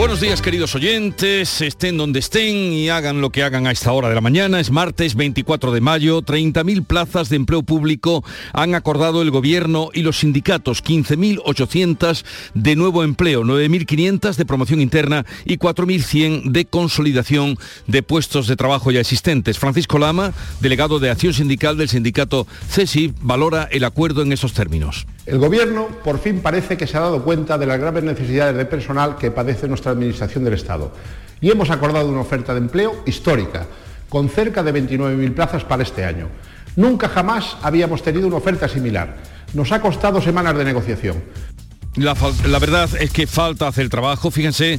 Buenos días queridos oyentes, estén donde estén y hagan lo que hagan a esta hora de la mañana. Es martes 24 de mayo, 30.000 plazas de empleo público han acordado el gobierno y los sindicatos, 15.800 de nuevo empleo, 9.500 de promoción interna y 4.100 de consolidación de puestos de trabajo ya existentes. Francisco Lama, delegado de Acción Sindical del sindicato CESI, valora el acuerdo en esos términos. El Gobierno por fin parece que se ha dado cuenta de las graves necesidades de personal que padece nuestra Administración del Estado y hemos acordado una oferta de empleo histórica, con cerca de 29.000 plazas para este año. Nunca jamás habíamos tenido una oferta similar. Nos ha costado semanas de negociación. La, la, verdad es que falta hacer trabajo. Fíjense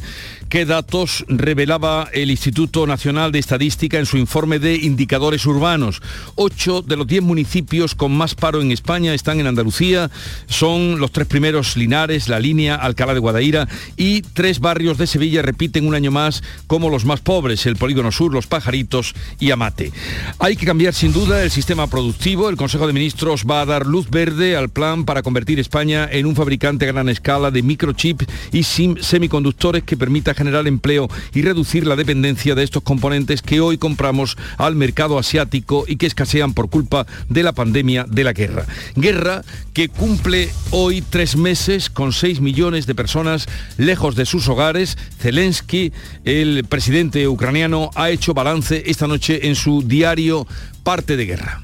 qué datos revelaba el Instituto Nacional de Estadística en su informe de indicadores urbanos. Ocho de los diez municipios con más paro en España están en Andalucía. Son los tres primeros Linares, La Línea, Alcalá de Guadaira y tres barrios de Sevilla repiten un año más como los más pobres, el Polígono Sur, Los Pajaritos y Amate. Hay que cambiar sin duda el sistema productivo. El Consejo de Ministros va a dar luz verde al plan para convertir España en un fabricante gran escala de microchip y semiconductores que permita generar empleo y reducir la dependencia de estos componentes que hoy compramos al mercado asiático y que escasean por culpa de la pandemia de la guerra. Guerra que cumple hoy tres meses con seis millones de personas lejos de sus hogares. Zelensky, el presidente ucraniano, ha hecho balance esta noche en su diario Parte de Guerra.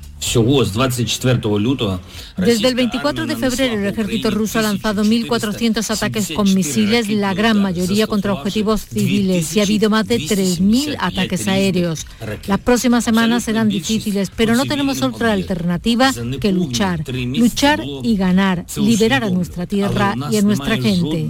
Desde el 24 de febrero el ejército ruso ha lanzado 1.400 ataques con misiles, la gran mayoría contra objetivos civiles y ha habido más de 3.000 ataques aéreos. Las próximas semanas serán difíciles, pero no tenemos otra alternativa que luchar. Luchar y ganar, liberar a nuestra tierra y a nuestra gente.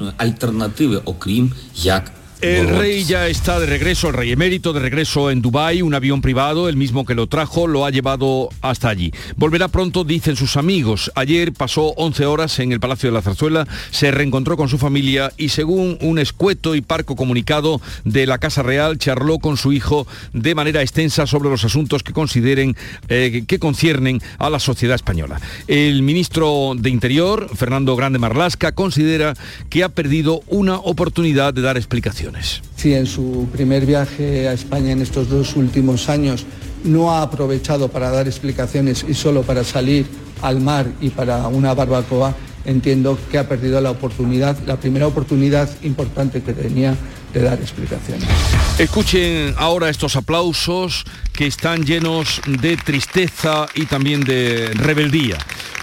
El rey ya está de regreso, el rey emérito de regreso en Dubái, un avión privado, el mismo que lo trajo, lo ha llevado hasta allí. Volverá pronto, dicen sus amigos. Ayer pasó 11 horas en el Palacio de la Zarzuela, se reencontró con su familia y según un escueto y parco comunicado de la Casa Real, charló con su hijo de manera extensa sobre los asuntos que consideren eh, que conciernen a la sociedad española. El ministro de Interior, Fernando Grande Marlasca, considera que ha perdido una oportunidad de dar explicaciones. Si en su primer viaje a España en estos dos últimos años no ha aprovechado para dar explicaciones y solo para salir al mar y para una barbacoa, entiendo que ha perdido la oportunidad, la primera oportunidad importante que tenía de dar explicaciones. Escuchen ahora estos aplausos que están llenos de tristeza y también de rebeldía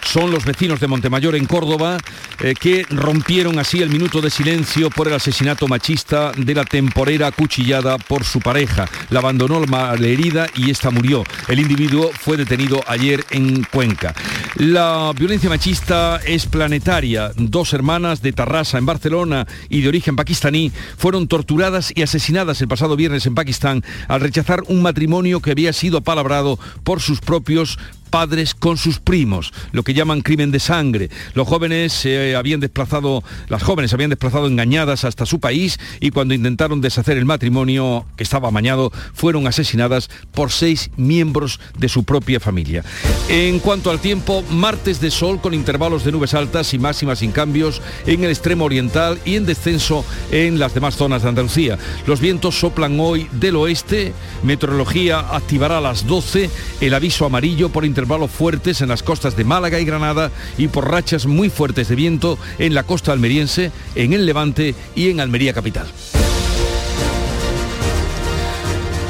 son los vecinos de Montemayor en Córdoba eh, que rompieron así el minuto de silencio por el asesinato machista de la temporera acuchillada por su pareja. La abandonó la herida y esta murió. El individuo fue detenido ayer en Cuenca. La violencia machista es planetaria. Dos hermanas de Tarrasa en Barcelona y de origen pakistaní fueron torturadas y asesinadas el pasado viernes en Pakistán al rechazar un matrimonio que había sido apalabrado por sus propios padres con sus primos, lo que llaman crimen de sangre. Los jóvenes se habían desplazado, las jóvenes se habían desplazado engañadas hasta su país y cuando intentaron deshacer el matrimonio que estaba amañado, fueron asesinadas por seis miembros de su propia familia. En cuanto al tiempo, martes de sol con intervalos de nubes altas y máximas sin cambios en el extremo oriental y en descenso en las demás zonas de Andalucía. Los vientos soplan hoy del oeste, meteorología activará a las 12 el aviso amarillo por intervalos intervalos fuertes en las costas de Málaga y Granada y por rachas muy fuertes de viento en la costa almeriense, en el Levante y en Almería capital.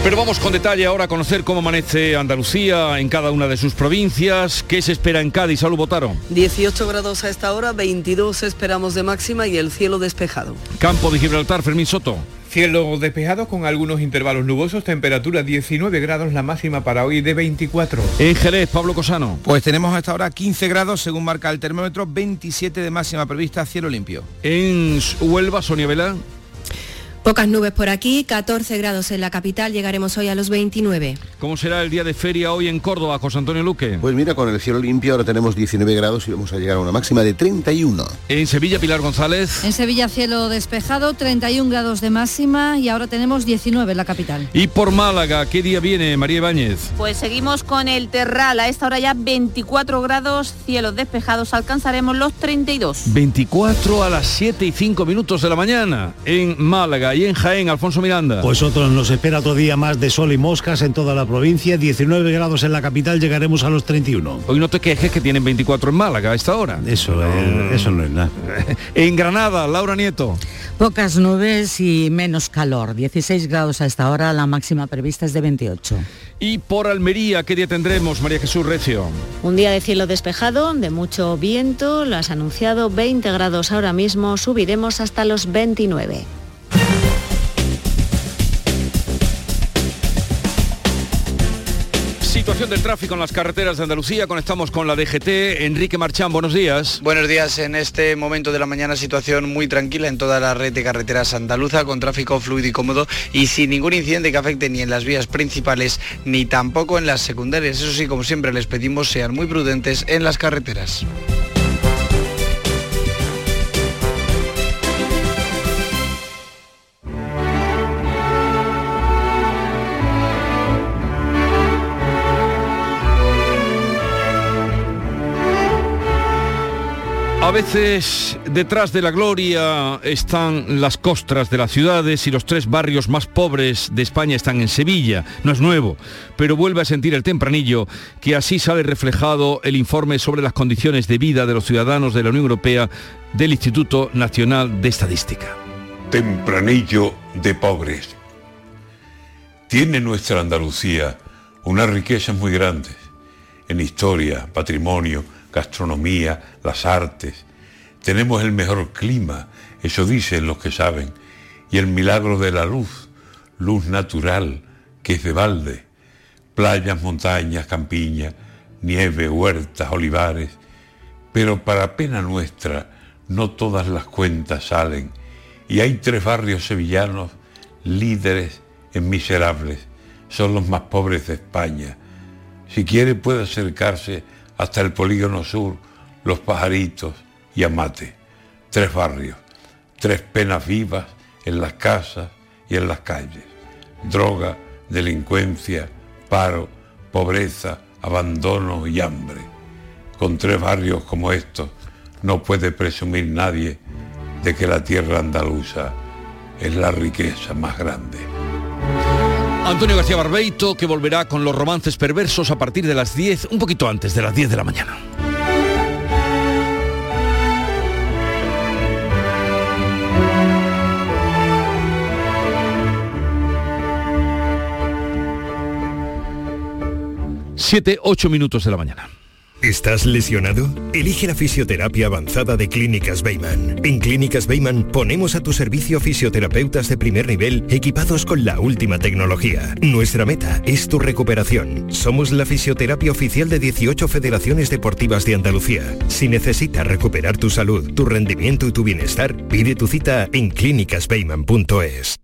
Pero vamos con detalle ahora a conocer cómo amanece Andalucía en cada una de sus provincias. ¿Qué se espera en Cádiz? Salud, Botaro. 18 grados a esta hora, 22 esperamos de máxima y el cielo despejado. Campo de Gibraltar, Fermín Soto. Cielo despejado con algunos intervalos nubosos, temperatura 19 grados, la máxima para hoy de 24. En Jerez, Pablo Cosano. Pues tenemos hasta ahora 15 grados según marca el termómetro, 27 de máxima prevista, cielo limpio. En Huelva, Sonia Vela. Pocas nubes por aquí, 14 grados en la capital, llegaremos hoy a los 29. ¿Cómo será el día de feria hoy en Córdoba, José Antonio Luque? Pues mira, con el cielo limpio ahora tenemos 19 grados y vamos a llegar a una máxima de 31. En Sevilla, Pilar González. En Sevilla, cielo despejado, 31 grados de máxima y ahora tenemos 19 en la capital. Y por Málaga, ¿qué día viene, María Ibáñez? Pues seguimos con el Terral, a esta hora ya 24 grados, cielos despejados, alcanzaremos los 32. 24 a las 7 y 5 minutos de la mañana en Málaga y en Jaén, Alfonso Miranda. Pues otros nos espera otro día más de sol y moscas en toda la provincia, 19 grados en la capital, llegaremos a los 31. Hoy no te quejes que tienen 24 en Málaga a esta hora. Eso, eh, eso no es nada. en Granada, Laura Nieto. Pocas nubes y menos calor, 16 grados a esta hora, la máxima prevista es de 28. Y por Almería, ¿qué día tendremos, María Jesús Recio? Un día de cielo despejado, de mucho viento, lo has anunciado, 20 grados ahora mismo, subiremos hasta los 29. Situación del tráfico en las carreteras de Andalucía. Conectamos con la DGT. Enrique Marchán, buenos días. Buenos días. En este momento de la mañana situación muy tranquila en toda la red de carreteras andaluza con tráfico fluido y cómodo y sin ningún incidente que afecte ni en las vías principales ni tampoco en las secundarias. Eso sí, como siempre les pedimos sean muy prudentes en las carreteras. Veces detrás de la gloria están las costras de las ciudades y los tres barrios más pobres de España están en Sevilla. No es nuevo, pero vuelve a sentir el tempranillo que así sale reflejado el informe sobre las condiciones de vida de los ciudadanos de la Unión Europea del Instituto Nacional de Estadística. Tempranillo de pobres. Tiene nuestra Andalucía unas riquezas muy grandes en historia, patrimonio, gastronomía, las artes. Tenemos el mejor clima, eso dicen los que saben, y el milagro de la luz, luz natural, que es de balde, playas, montañas, campiñas, nieve, huertas, olivares. Pero para pena nuestra, no todas las cuentas salen, y hay tres barrios sevillanos líderes en miserables, son los más pobres de España. Si quiere puede acercarse hasta el polígono sur, los pajaritos y Amate. Tres barrios, tres penas vivas en las casas y en las calles. Droga, delincuencia, paro, pobreza, abandono y hambre. Con tres barrios como estos no puede presumir nadie de que la tierra andaluza es la riqueza más grande. Antonio García Barbeito, que volverá con los romances perversos a partir de las 10, un poquito antes de las 10 de la mañana. Siete, ocho minutos de la mañana. ¿Estás lesionado? Elige la fisioterapia avanzada de Clínicas Beyman. En Clínicas Beyman ponemos a tu servicio fisioterapeutas de primer nivel equipados con la última tecnología. Nuestra meta es tu recuperación. Somos la fisioterapia oficial de 18 federaciones deportivas de Andalucía. Si necesitas recuperar tu salud, tu rendimiento y tu bienestar, pide tu cita en clínicasbeyman.es.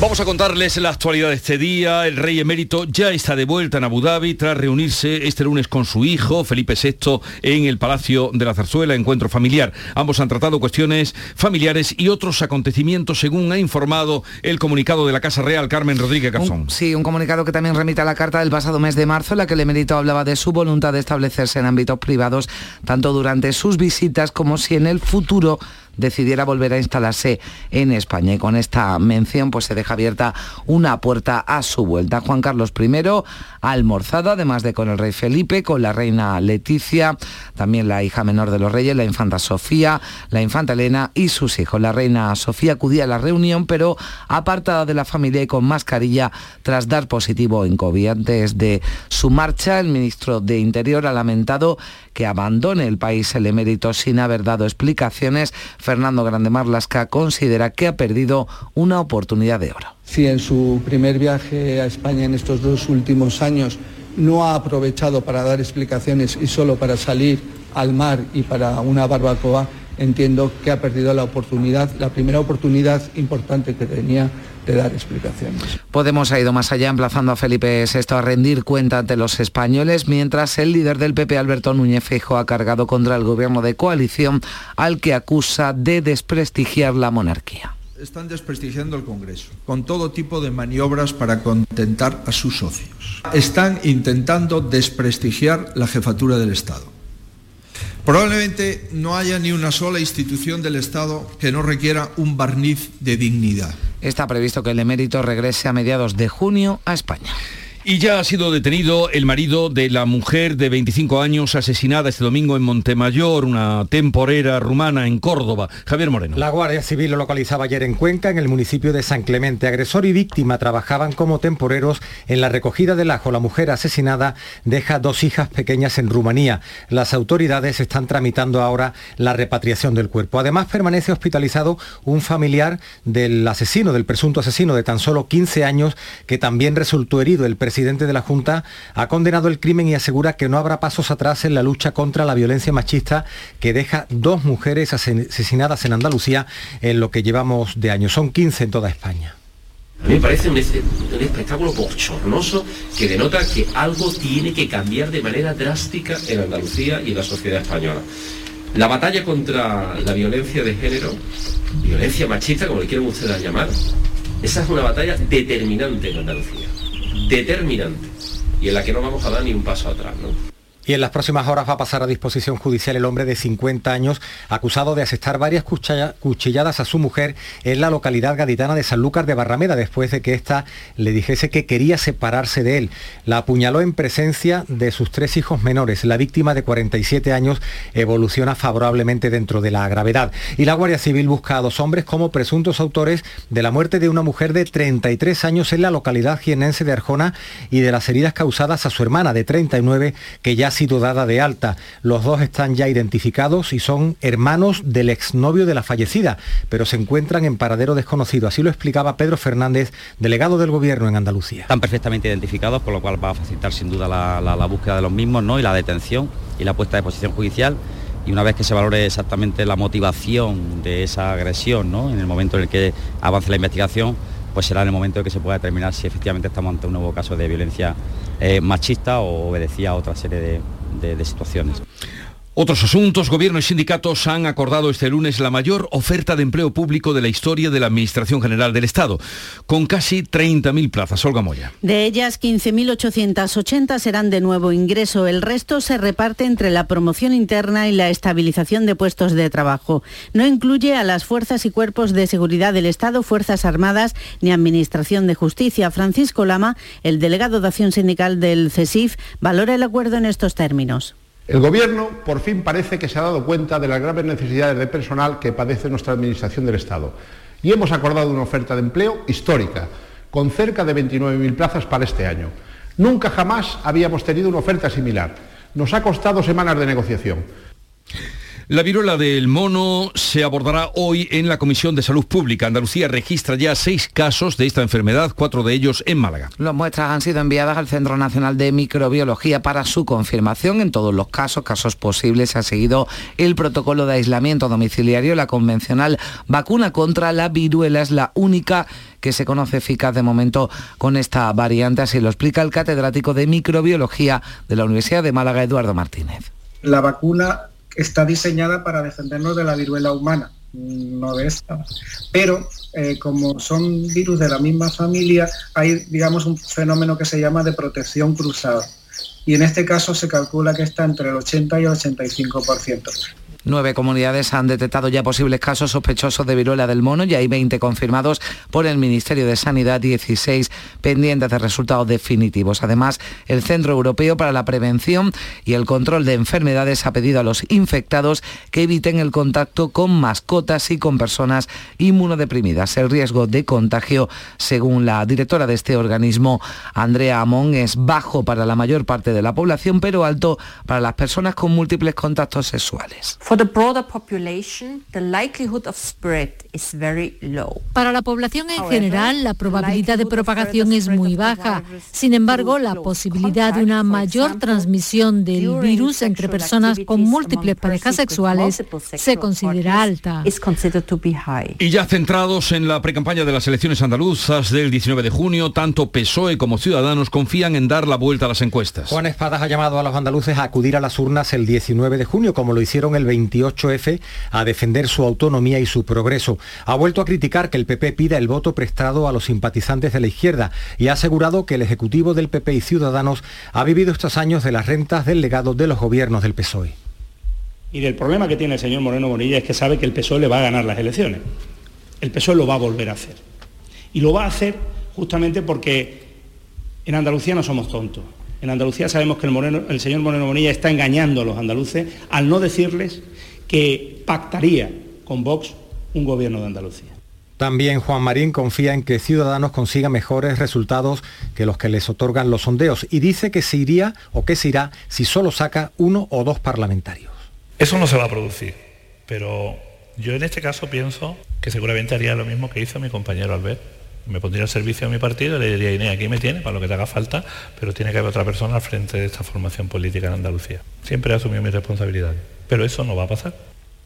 Vamos a contarles la actualidad de este día. El rey emérito ya está de vuelta en Abu Dhabi tras reunirse este lunes con su hijo, Felipe VI, en el Palacio de la Zarzuela, encuentro familiar. Ambos han tratado cuestiones familiares y otros acontecimientos, según ha informado el comunicado de la Casa Real, Carmen Rodríguez Garzón. Sí, un comunicado que también remite a la carta del pasado mes de marzo, en la que el emérito hablaba de su voluntad de establecerse en ámbitos privados, tanto durante sus visitas como si en el futuro decidiera volver a instalarse en España. Y con esta mención pues se deja abierta una puerta a su vuelta. Juan Carlos I ha almorzado, además de con el rey Felipe, con la reina Leticia, también la hija menor de los reyes, la infanta Sofía, la infanta Elena y sus hijos. La reina Sofía acudía a la reunión, pero apartada de la familia y con mascarilla tras dar positivo en COVID. Antes de su marcha, el ministro de Interior ha lamentado que abandone el país el emérito sin haber dado explicaciones. Fernando Grande Marlasca considera que ha perdido una oportunidad de oro. Si en su primer viaje a España en estos dos últimos años no ha aprovechado para dar explicaciones y solo para salir al mar y para una barbacoa, entiendo que ha perdido la oportunidad, la primera oportunidad importante que tenía de dar explicaciones. Podemos ha ido más allá emplazando a Felipe VI a rendir cuenta ante los españoles, mientras el líder del PP, Alberto Núñez Feijóo, ha cargado contra el gobierno de coalición al que acusa de desprestigiar la monarquía. Están desprestigiando el Congreso con todo tipo de maniobras para contentar a sus socios. Están intentando desprestigiar la jefatura del Estado. Probablemente no haya ni una sola institución del Estado que no requiera un barniz de dignidad. Está previsto que el emérito regrese a mediados de junio a España. Y ya ha sido detenido el marido de la mujer de 25 años asesinada este domingo en Montemayor, una temporera rumana en Córdoba. Javier Moreno. La Guardia Civil lo localizaba ayer en Cuenca, en el municipio de San Clemente. Agresor y víctima trabajaban como temporeros en la recogida del ajo. La mujer asesinada deja dos hijas pequeñas en Rumanía. Las autoridades están tramitando ahora la repatriación del cuerpo. Además, permanece hospitalizado un familiar del asesino, del presunto asesino de tan solo 15 años, que también resultó herido. El presidente de la Junta ha condenado el crimen y asegura que no habrá pasos atrás en la lucha contra la violencia machista que deja dos mujeres asesinadas en Andalucía en lo que llevamos de años. Son 15 en toda España. A mí me parece un, un, espectáculo bochornoso que denota que algo tiene que cambiar de manera drástica en Andalucía y en la sociedad española. La batalla contra la violencia de género, violencia machista, como le quieran ustedes llamar, esa es una batalla determinante en Andalucía determinante y en la que no vamos a dar ni un paso atrás. ¿no? Y en las próximas horas va a pasar a disposición judicial el hombre de 50 años acusado de asestar varias cuchilladas a su mujer en la localidad gaditana de Sanlúcar de Barrameda después de que ésta le dijese que quería separarse de él. La apuñaló en presencia de sus tres hijos menores. La víctima de 47 años evoluciona favorablemente dentro de la gravedad. Y la Guardia Civil busca a dos hombres como presuntos autores de la muerte de una mujer de 33 años en la localidad jienense de Arjona y de las heridas causadas a su hermana de 39 que ya ha dada de alta. Los dos están ya identificados y son hermanos del exnovio de la fallecida, pero se encuentran en paradero desconocido. Así lo explicaba Pedro Fernández, delegado del Gobierno en Andalucía. Están perfectamente identificados, por lo cual va a facilitar sin duda la, búsqueda de los mismos ¿no? y la detención y la puesta de posición judicial y una vez que se valore exactamente la motivación de esa agresión, ¿no? en el momento en el que avance la investigación, pues será en el momento en que se pueda determinar si efectivamente estamos ante un nuevo caso de violencia eh, machista o obedecía a otra serie de situaciones. Otros asuntos, gobierno y sindicatos han acordado este lunes la mayor oferta de empleo público de la historia de la Administración General del Estado, con casi 30.000 plazas. Olga Moya. De ellas, 15.880 serán de nuevo ingreso. El resto se reparte entre la promoción interna y la estabilización de puestos de trabajo. No incluye a las fuerzas y cuerpos de seguridad del Estado, Fuerzas Armadas ni Administración de Justicia. Francisco Lama, el delegado de acción sindical del CESIF, valora el acuerdo en estos términos. El Gobierno por fin parece que se ha dado cuenta de las graves necesidades de personal que padece nuestra Administración del Estado y hemos acordado una oferta de empleo histórica, con cerca de 29.000 plazas para este año. Nunca jamás habíamos tenido una oferta similar. Nos ha costado semanas de negociación. La viruela del mono se abordará hoy en la Comisión de Salud Pública. Andalucía registra ya seis casos de esta enfermedad, cuatro de ellos en Málaga. Las muestras han sido enviadas al Centro Nacional de Microbiología para su confirmación. En todos los casos, casos posibles, se ha seguido el protocolo de aislamiento domiciliario. La convencional vacuna contra la viruela es la única que se conoce eficaz de momento con esta variante. Así lo explica el catedrático de microbiología de la Universidad de Málaga, Eduardo Martínez. La vacuna está diseñada para defendernos de la viruela humana, no de esta. Pero eh, como son virus de la misma familia, hay, digamos, un fenómeno que se llama de protección cruzada. Y en este caso se calcula que está entre el 80 y el 85%. Nueve comunidades han detectado ya posibles casos sospechosos de viruela del mono y hay 20 confirmados por el Ministerio de Sanidad, 16 pendientes de resultados definitivos. Además, el Centro Europeo para la Prevención y el Control de Enfermedades ha pedido a los infectados que eviten el contacto con mascotas y con personas inmunodeprimidas. El riesgo de contagio, según la directora de este organismo, Andrea Amón, es bajo para la mayor parte de la población, pero alto para las personas con múltiples contactos sexuales. Para la población en general, la probabilidad de propagación es muy baja. Sin embargo, la posibilidad de una mayor transmisión del virus entre personas con múltiples parejas sexuales se considera alta. Y ya centrados en la precampaña de las elecciones andaluzas del 19 de junio, tanto PSOE como Ciudadanos confían en dar la vuelta a las encuestas. Juan Espadas ha llamado a los andaluces a acudir a las urnas el 19 de junio, como lo hicieron el 28F, a defender su autonomía y su progreso. Ha vuelto a criticar que el PP pida el voto prestado a los simpatizantes de la izquierda y ha asegurado que el Ejecutivo del PP y Ciudadanos ha vivido estos años de las rentas del legado de los gobiernos del PSOE. Y del problema que tiene el señor Moreno Bonilla es que sabe que el PSOE le va a ganar las elecciones. El PSOE lo va a volver a hacer. Y lo va a hacer justamente porque en Andalucía no somos tontos. En Andalucía sabemos que el, el señor Moreno Bonilla está engañando a los andaluces al no decirles que pactaría con Vox un gobierno de Andalucía. También Juan Marín confía en que Ciudadanos consiga mejores resultados que los que les otorgan los sondeos y dice que se iría o que se irá si solo saca uno o dos parlamentarios. Eso no se va a producir, pero yo en este caso pienso que seguramente haría lo mismo que hizo mi compañero Albert. Me pondría al servicio de mi partido y le diría, Inés, aquí me tiene para lo que te haga falta, pero tiene que haber otra persona al frente de esta formación política en Andalucía. Siempre he asumido mis responsabilidades, pero eso no va a pasar.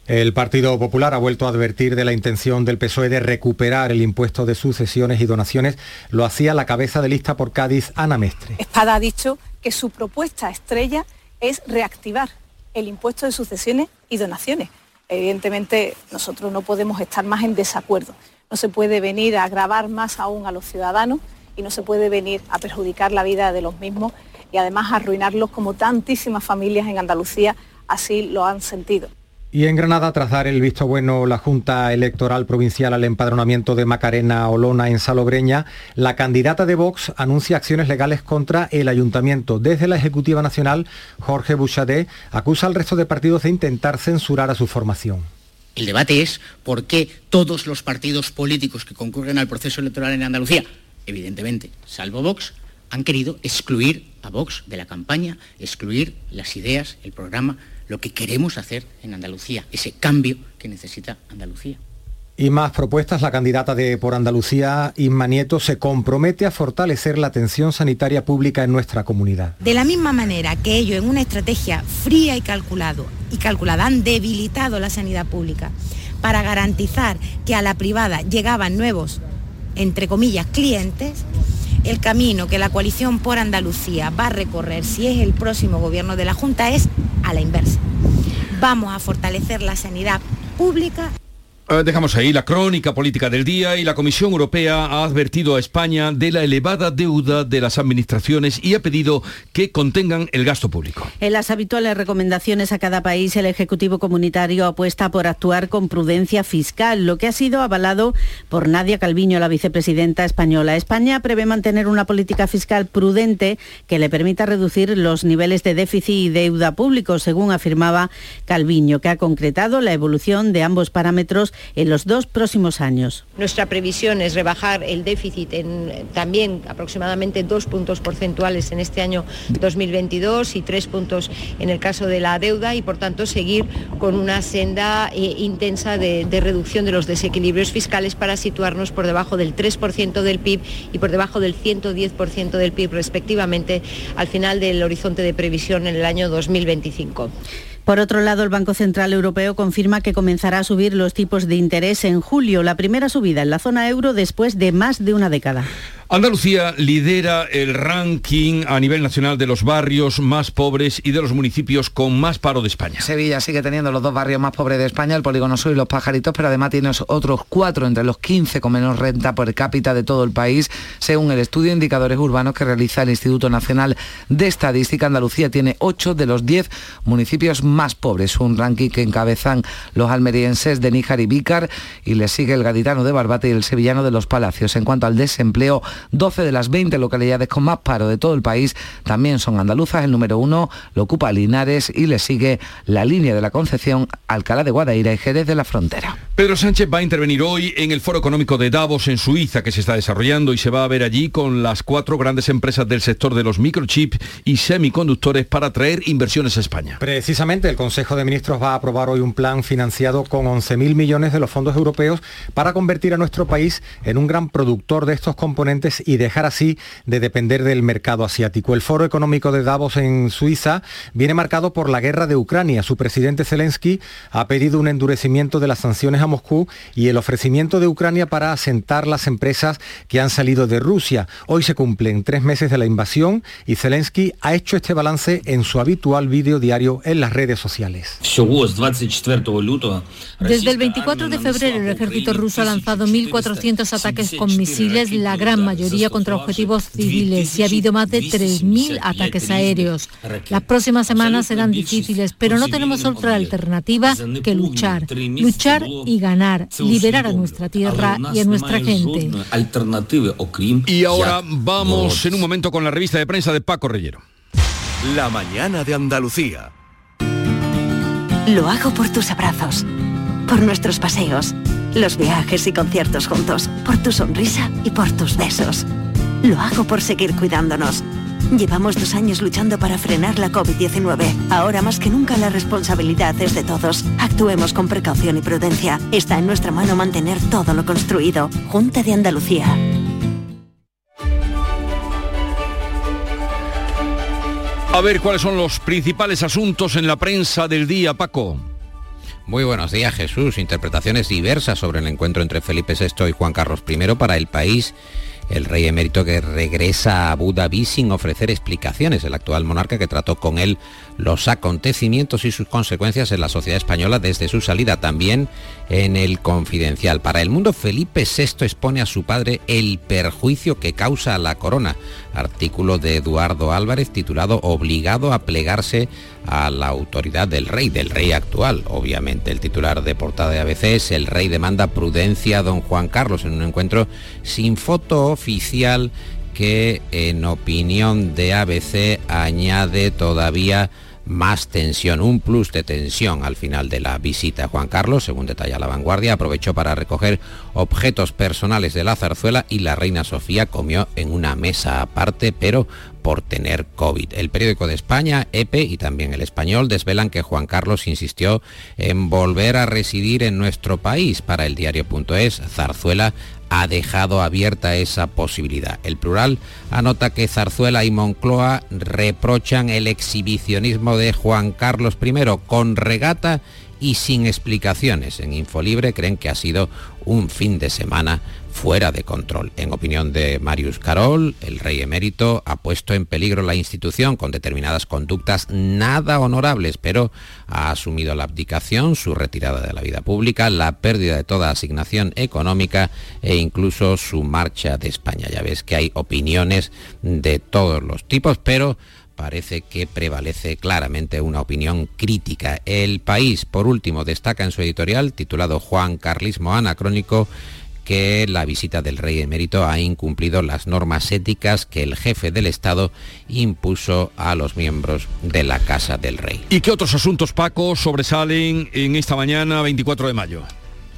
El Partido Popular ha vuelto a advertir de la intención del PSOE de recuperar el impuesto de sucesiones y donaciones. Lo hacía la cabeza de lista por Cádiz, Ana Mestre. Espada ha dicho que su propuesta estrella es reactivar el impuesto de sucesiones y donaciones. Evidentemente, nosotros no podemos estar más en desacuerdo. No se puede venir a agravar más aún a los ciudadanos y no se puede venir a perjudicar la vida de los mismos y además arruinarlos como tantísimas familias en Andalucía así lo han sentido. Y en Granada, tras dar el visto bueno la Junta Electoral Provincial al empadronamiento de Macarena Olona en Salobreña, la candidata de Vox anuncia acciones legales contra el ayuntamiento. Desde la Ejecutiva Nacional, Jorge Bouchardet acusa al resto de partidos de intentar censurar a su formación. El debate es por qué todos los partidos políticos que concurren al proceso electoral en Andalucía, evidentemente, salvo Vox, han querido excluir a Vox de la campaña, excluir las ideas, el programa lo que queremos hacer en Andalucía, ese cambio que necesita Andalucía. Y más propuestas, la candidata de Por Andalucía, Inma Nieto, se compromete a fortalecer la atención sanitaria pública en nuestra comunidad. De la misma manera que ellos en una estrategia fría y calculado y calculada han debilitado la sanidad pública para garantizar que a la privada llegaban nuevos, entre comillas, clientes, el camino que la coalición por Andalucía va a recorrer si es el próximo gobierno de la Junta es a la inversa. Vamos a fortalecer la sanidad pública dejamos ahí la crónica política del día y la Comisión Europea ha advertido a España de la elevada deuda de las administraciones y ha pedido que contengan el gasto público. En las habituales recomendaciones a cada país, el Ejecutivo Comunitario apuesta por actuar con prudencia fiscal, lo que ha sido avalado por Nadia Calviño, la vicepresidenta española. España prevé mantener una política fiscal prudente que le permita reducir los niveles de déficit y deuda público, según afirmaba Calviño, que ha concretado la evolución de ambos parámetros en los dos próximos años. Nuestra previsión es rebajar el déficit en también aproximadamente dos puntos porcentuales en este año 2022 y tres puntos en el caso de la deuda y por tanto seguir con una senda eh, intensa de, de reducción de los desequilibrios fiscales para situarnos por debajo del 3% del PIB y por debajo del 110% del PIB respectivamente al final del horizonte de previsión en el año 2025. Por otro lado, el Banco Central Europeo confirma que comenzará a subir los tipos de interés en julio, la primera subida en la zona euro después de más de una década. Andalucía lidera el ranking a nivel nacional de los barrios más pobres y de los municipios con más paro de España. Sevilla sigue teniendo los dos barrios más pobres de España, el Polígono Sur y los Pajaritos, pero además tiene otros cuatro entre los 15 con menos renta por cápita de todo el país, según el estudio de indicadores urbanos que realiza el Instituto Nacional de Estadística. Andalucía tiene ocho de los 10 municipios más pobres, un ranking que encabezan los almerienses de Níjar y Vícar y le sigue el gaditano de Barbate y el sevillano de los Palacios. En cuanto al desempleo, 12 de las 20 localidades con más paro de todo el país también son andaluzas. El número uno lo ocupa Linares y le sigue la línea de la Concepción, Alcalá de Guadaira y Jerez de la Frontera. Pedro Sánchez va a intervenir hoy en el Foro Económico de Davos en Suiza que se está desarrollando y se va a ver allí con las cuatro grandes empresas del sector de los microchips y semiconductores para traer inversiones a España. Precisamente el Consejo de Ministros va a aprobar hoy un plan financiado con 11.000 millones de los fondos europeos para convertir a nuestro país en un gran productor de estos componentes y dejar así de depender del mercado asiático. El Foro Económico de Davos en Suiza viene marcado por la guerra de Ucrania. Su presidente Zelensky ha pedido un endurecimiento de las sanciones a Moscú y el ofrecimiento de Ucrania para asentar las empresas que han salido de Rusia. Hoy se cumplen tres meses de la invasión y Zelensky ha hecho este balance en su habitual vídeo diario en las redes sociales. Desde el 24 de febrero el ejército ruso ha lanzado 1.400 ataques con misiles, la gran mayoría contra objetivos civiles y ha habido más de 3.000 ataques aéreos. Las próximas semanas serán difíciles, pero no tenemos otra alternativa que luchar. Luchar y ganar, liberar a nuestra tierra y a nuestra gente. Y ahora vamos en un momento con la revista de prensa de Paco Reyero. La mañana de Andalucía. Lo hago por tus abrazos, por nuestros paseos los viajes y conciertos juntos, por tu sonrisa y por tus besos. Lo hago por seguir cuidándonos. Llevamos dos años luchando para frenar la COVID-19. Ahora más que nunca la responsabilidad es de todos. Actuemos con precaución y prudencia. Está en nuestra mano mantener todo lo construido. Junta de Andalucía. A ver cuáles son los principales asuntos en la prensa del día, Paco. Muy buenos días Jesús. Interpretaciones diversas sobre el encuentro entre Felipe VI y Juan Carlos I para el país el rey emérito que regresa a Abu sin ofrecer explicaciones. El actual monarca que trató con él los acontecimientos y sus consecuencias en la sociedad española desde su salida también en el confidencial. Para el mundo, Felipe VI expone a su padre el perjuicio que causa a la corona. Artículo de Eduardo Álvarez titulado Obligado a plegarse a la autoridad del rey, del rey actual. Obviamente el titular de portada de ABC es El rey demanda prudencia a don Juan Carlos en un encuentro sin foto oficial que en opinión de ABC añade todavía más tensión, un plus de tensión al final de la visita. Juan Carlos, según detalla la vanguardia, aprovechó para recoger objetos personales de la zarzuela y la reina Sofía comió en una mesa aparte, pero por tener COVID. El periódico de España, EPE y también el español desvelan que Juan Carlos insistió en volver a residir en nuestro país. Para el diario.es, Zarzuela ha dejado abierta esa posibilidad. El plural anota que Zarzuela y Moncloa reprochan el exhibicionismo de Juan Carlos I con regata y sin explicaciones. En Infolibre creen que ha sido un fin de semana fuera de control. En opinión de Marius Carol, el rey emérito ha puesto en peligro la institución con determinadas conductas nada honorables, pero ha asumido la abdicación, su retirada de la vida pública, la pérdida de toda asignación económica e incluso su marcha de España. Ya ves que hay opiniones de todos los tipos, pero parece que prevalece claramente una opinión crítica. El país, por último, destaca en su editorial, titulado Juan Carlismo Anacrónico, que la visita del rey emérito ha incumplido las normas éticas que el jefe del Estado impuso a los miembros de la Casa del Rey. ¿Y qué otros asuntos, Paco, sobresalen en esta mañana 24 de mayo?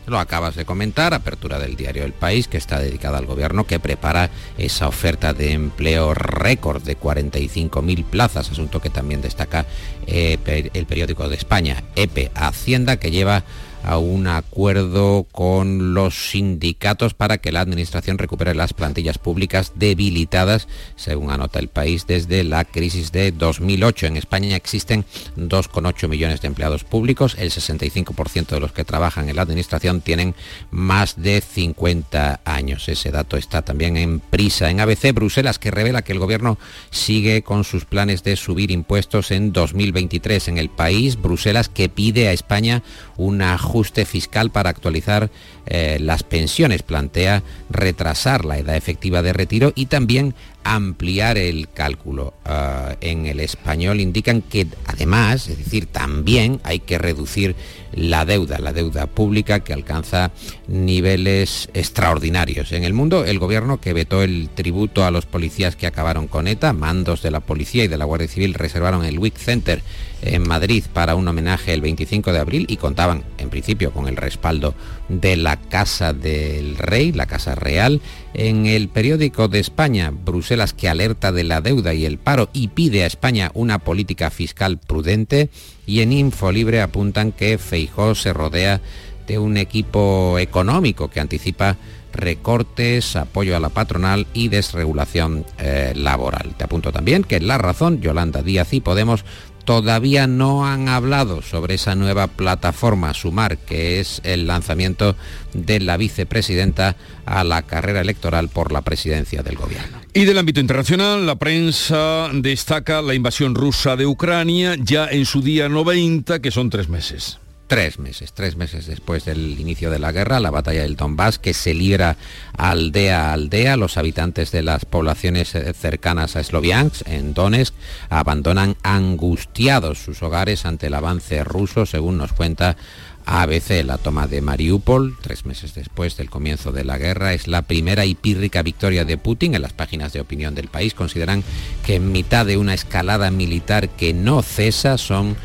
Lo acabas de comentar, apertura del diario El País, que está dedicada al gobierno, que prepara esa oferta de empleo récord de 45.000 plazas, asunto que también destaca eh, el periódico de España, EPE, Hacienda, que lleva a un acuerdo con los sindicatos para que la Administración recupere las plantillas públicas debilitadas, según anota el país, desde la crisis de 2008. En España existen 2,8 millones de empleados públicos, el 65% de los que trabajan en la Administración tienen más de 50 años. Ese dato está también en prisa en ABC Bruselas, que revela que el Gobierno sigue con sus planes de subir impuestos en 2023 en el país. Bruselas que pide a España un ajuste fiscal para actualizar eh, las pensiones, plantea retrasar la edad efectiva de retiro y también ampliar el cálculo. Ah, en el español indican que además, es decir, también hay que reducir la deuda, la deuda pública que alcanza niveles extraordinarios. En el mundo, el gobierno que vetó el tributo a los policías que acabaron con ETA, mandos de la policía y de la Guardia Civil reservaron el WIC Center en Madrid para un homenaje el 25 de abril y contaban en principio con el respaldo de la Casa del Rey, la Casa Real. En el periódico de España, Bruselas que alerta de la deuda y el paro y pide a España una política fiscal prudente y en Infolibre apuntan que Feijó se rodea de un equipo económico que anticipa recortes, apoyo a la patronal y desregulación eh, laboral. Te apunto también que La Razón, Yolanda Díaz y Podemos todavía no han hablado sobre esa nueva plataforma Sumar, que es el lanzamiento de la vicepresidenta a la carrera electoral por la presidencia del gobierno. Y del ámbito internacional, la prensa destaca la invasión rusa de Ucrania ya en su día 90, que son tres meses tres meses, tres meses después del inicio de la guerra, la batalla del Donbass, que se libra aldea a aldea. Los habitantes de las poblaciones eh, cercanas a Sloviansk, en Donetsk, abandonan angustiados sus hogares ante el avance ruso, según nos cuenta ABC. La toma de Mariupol, tres meses después del comienzo de la guerra, es la primera y pírrica victoria de Putin. En las páginas de opinión del país consideran que en mitad de una escalada militar que no cesa son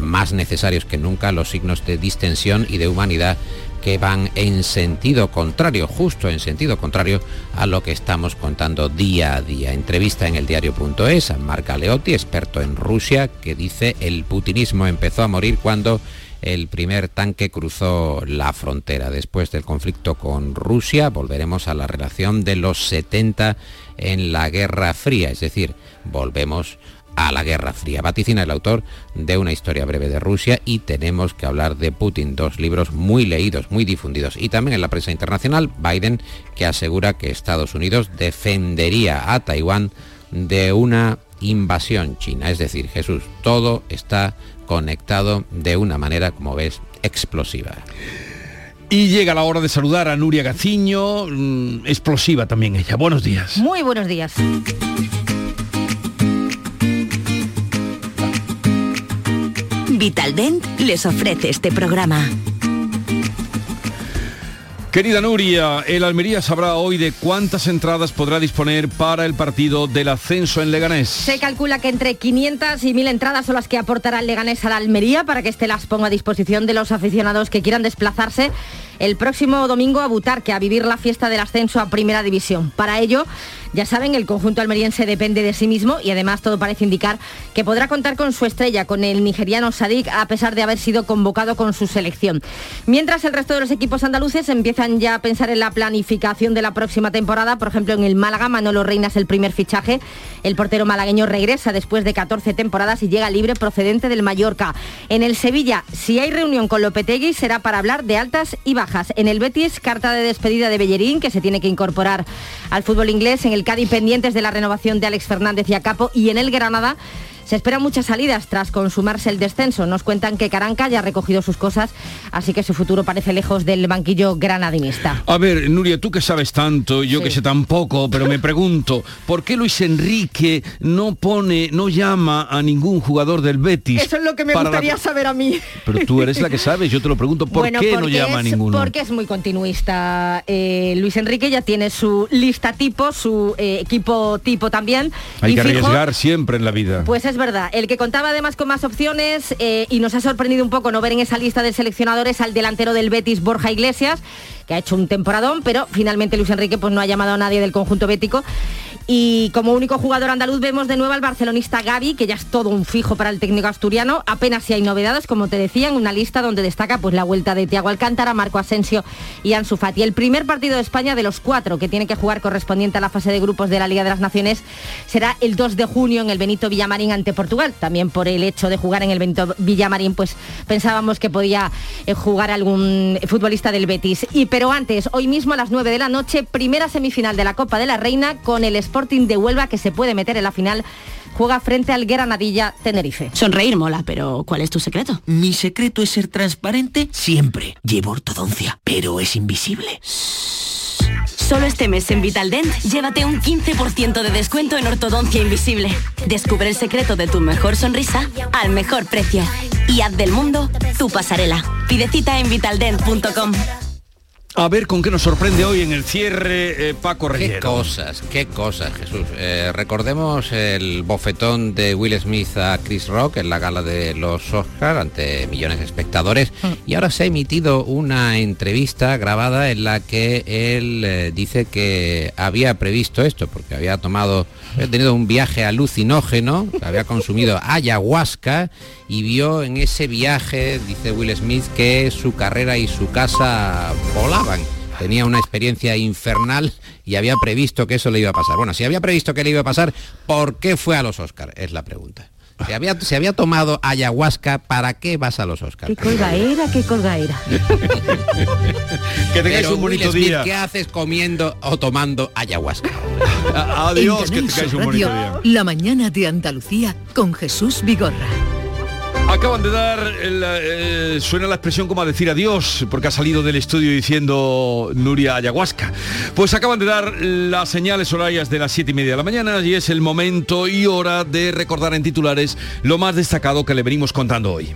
más necesarios que nunca los signos de distensión y de humanidad que van en sentido contrario, justo en sentido contrario a lo que estamos contando día a día. Entrevista en el diario.es a Marca experto en Rusia, que dice el putinismo empezó a morir cuando el primer tanque cruzó la frontera. Después del conflicto con Rusia, volveremos a la relación de los 70 en la Guerra Fría, es decir, volvemos a la Guerra Fría. Vaticina el autor de una historia breve de Rusia y tenemos que hablar de Putin, dos libros muy leídos, muy difundidos. Y también en la prensa internacional, Biden que asegura que Estados Unidos defendería a Taiwán de una invasión china. Es decir, Jesús, todo está conectado de una manera, como ves, explosiva. Y llega la hora de saludar a Nuria Gaciño, mm, explosiva también ella. Buenos días. Muy buenos días. Vitaldent les ofrece este programa. Querida Nuria, el Almería sabrá hoy de cuántas entradas podrá disponer para el partido del ascenso en Leganés. Se calcula que entre 500 y 1000 entradas son las que aportará el Leganés a la Almería para que éste las ponga a disposición de los aficionados que quieran desplazarse el próximo domingo a Butarque a vivir la fiesta del ascenso a Primera División. Para ello, ya saben, el conjunto almeriense depende de sí mismo y además todo parece indicar que podrá contar con su estrella, con el nigeriano Sadik, a pesar de haber sido convocado con su selección. Mientras el resto de los equipos andaluces empiezan ya a pensar en la planificación de la próxima temporada, por ejemplo en el Málaga, Manolo Reina es el primer fichaje. El portero malagueño regresa después de 14 temporadas y llega libre procedente del Mallorca. En el Sevilla, si hay reunión con Lopetegui, será para hablar de altas y bajas. En el Betis, carta de despedida de Bellerín, que se tiene que incorporar al fútbol inglés. En el Cádiz pendientes de la renovación de Alex Fernández y Acapo y en el Granada se esperan muchas salidas tras consumarse el descenso. Nos cuentan que Caranca ya ha recogido sus cosas, así que su futuro parece lejos del banquillo granadinista. A ver, Nuria, tú que sabes tanto, yo que sé tan poco, pero me pregunto, ¿por qué Luis Enrique no pone, no llama a ningún jugador del Betis? Eso es lo que me gustaría saber a mí. Pero tú eres la que sabes, yo te lo pregunto, ¿por qué no llama a ninguno? Porque es muy continuista. Eh, Luis Enrique ya tiene su lista tipo, su eh, equipo tipo también. Hay que arriesgar siempre en la vida. Pues es verdad. El que contaba además con más opciones eh, y nos ha sorprendido un poco no ver en esa lista de seleccionadores al delantero del Betis, Borja Iglesias, que ha hecho un temporadón, pero finalmente Luis Enrique pues, no ha llamado a nadie del conjunto bético Y como único jugador andaluz vemos de nuevo al barcelonista Gaby, que ya es todo un fijo para el técnico asturiano. Apenas si hay novedades, como te decía, en una lista donde destaca pues, la vuelta de Tiago Alcántara, Marco Asensio y Ansu Fati. El primer partido de España de los cuatro que tiene que jugar correspondiente a la fase de grupos de la Liga de las Naciones será el 2 de junio en el Benito Villamarín ante Portugal. También por el hecho de jugar en el Benito Villamarín, pues pensábamos que podía eh, jugar algún futbolista del Betis. Y pero antes, hoy mismo a las 9 de la noche, primera semifinal de la Copa de la Reina con el Sporting de Huelva que se puede meter en la final juega frente al Granadilla Tenerife. Sonreír mola, pero ¿cuál es tu secreto? Mi secreto es ser transparente siempre. Llevo ortodoncia, pero es invisible. Solo este mes en Vitaldent, llévate un 15% de descuento en ortodoncia invisible. Descubre el secreto de tu mejor sonrisa al mejor precio. Y haz del mundo tu pasarela. Pide cita en vitaldent.com. A ver con qué nos sorprende hoy en el cierre eh, Paco Qué Reyero. cosas, qué cosas, Jesús. Eh, recordemos el bofetón de Will Smith a Chris Rock en la gala de los Oscar ante millones de espectadores. Y ahora se ha emitido una entrevista grabada en la que él eh, dice que había previsto esto, porque había tomado, había tenido un viaje alucinógeno, había consumido ayahuasca y vio en ese viaje, dice Will Smith, que su carrera y su casa volaban. Tenía una experiencia infernal y había previsto que eso le iba a pasar. Bueno, si había previsto que le iba a pasar, ¿por qué fue a los Oscars? Es la pregunta. Si había, si había tomado ayahuasca, ¿para qué vas a los Oscars? Qué colgaera, qué colgaera. que tengáis Pero, un bonito Will Smith, día. ¿Qué haces comiendo o tomando ayahuasca? Adiós, que En tengáis un bonito Radio, día. La mañana de Andalucía con Jesús Vigorra. Acaban de dar, eh, suena la expresión como a decir adiós, porque ha salido del estudio diciendo Nuria Ayahuasca. Pues acaban de dar las señales horarias de las siete y media de la mañana y es el momento y hora de recordar en titulares lo más destacado que le venimos contando hoy.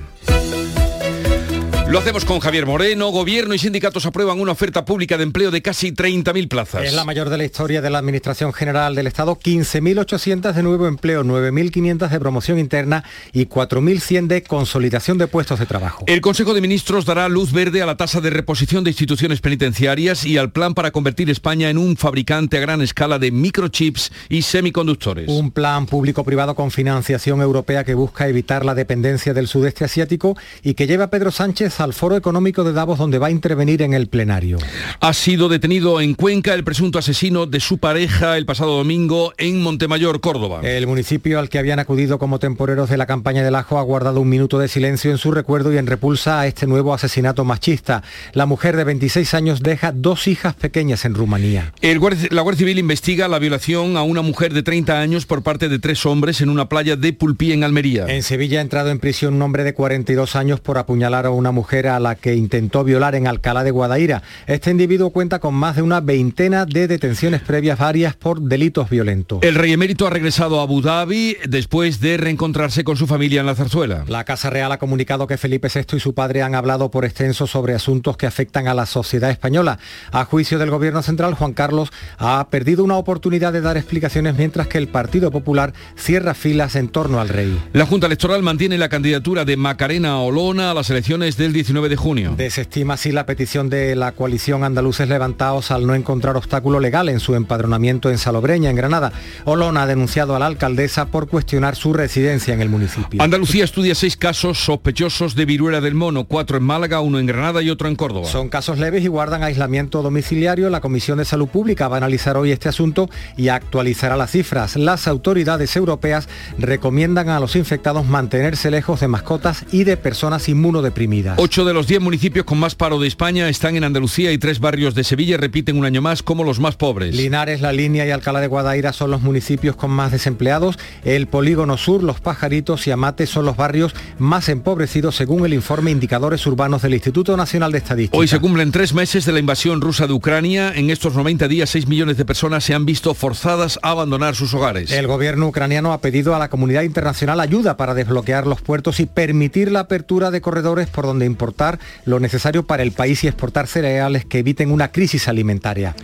Lo hacemos con Javier Moreno. Gobierno y sindicatos aprueban una oferta pública de empleo de casi 30.000 plazas. Es la mayor de la historia de la Administración General del Estado, 15.800 de nuevo empleo, 9.500 de promoción interna y 4.100 de consolidación de puestos de trabajo. El Consejo de Ministros dará luz verde a la tasa de reposición de instituciones penitenciarias y al plan para convertir España en un fabricante a gran escala de microchips y semiconductores. Un plan público-privado con financiación europea que busca evitar la dependencia del sudeste asiático y que lleva a Pedro Sánchez al Foro Económico de Davos donde va a intervenir en el plenario. Ha sido detenido en Cuenca el presunto asesino de su pareja el pasado domingo en Montemayor, Córdoba. El municipio al que habían acudido como temporeros de la campaña del ajo ha guardado un minuto de silencio en su recuerdo y en repulsa a este nuevo asesinato machista. La mujer de 26 años deja dos hijas pequeñas en Rumanía. El la Guardia Civil investiga la violación a una mujer de 30 años por parte de tres hombres en una playa de Pulpí, en Almería. En Sevilla ha entrado en prisión un hombre de 42 años por apuñalar a una mujer a la que intentó violar en Alcalá de Guadaira. Este individuo cuenta con más de una veintena de detenciones previas varias por delitos violentos. El rey emérito ha regresado a Abu Dhabi después de reencontrarse con su familia en la zarzuela. La Casa Real ha comunicado que Felipe VI y su padre han hablado por extenso sobre asuntos que afectan a la sociedad española. A juicio del Gobierno Central, Juan Carlos ha perdido una oportunidad de dar explicaciones mientras que el Partido Popular cierra filas en torno al rey. La Junta Electoral mantiene la candidatura de Macarena Olona a las elecciones del 19 de junio. Desestima así la petición de la coalición Andaluces Levantados al no encontrar obstáculo legal en su empadronamiento en Salobreña, en Granada. Olona ha denunciado a la alcaldesa por cuestionar su residencia en el municipio. Andalucía estudia seis casos sospechosos de viruela del mono, cuatro en Málaga, uno en Granada y otro en Córdoba. Son casos leves y guardan aislamiento domiciliario. La Comisión de Salud Pública va a analizar hoy este asunto y actualizará las cifras. Las autoridades europeas recomiendan a los infectados mantenerse lejos de mascotas y de personas inmunodeprimidas. Ocho de los diez municipios con más paro de España están en Andalucía y tres barrios de Sevilla repiten un año más como los más pobres. Linares, La Línea y Alcalá de Guadaira son los municipios con más desempleados. El Polígono Sur, Los Pajaritos y Amate son los barrios más empobrecidos según el informe Indicadores Urbanos del Instituto Nacional de Estadística. Hoy se cumplen tres meses de la invasión rusa de Ucrania. En estos 90 días, 6 millones de personas se han visto forzadas a abandonar sus hogares. El gobierno ucraniano ha pedido a la comunidad internacional ayuda para desbloquear los puertos y permitir la apertura de corredores por donde importar lo necesario para el país y exportar cereales que eviten una crisis alimentaria.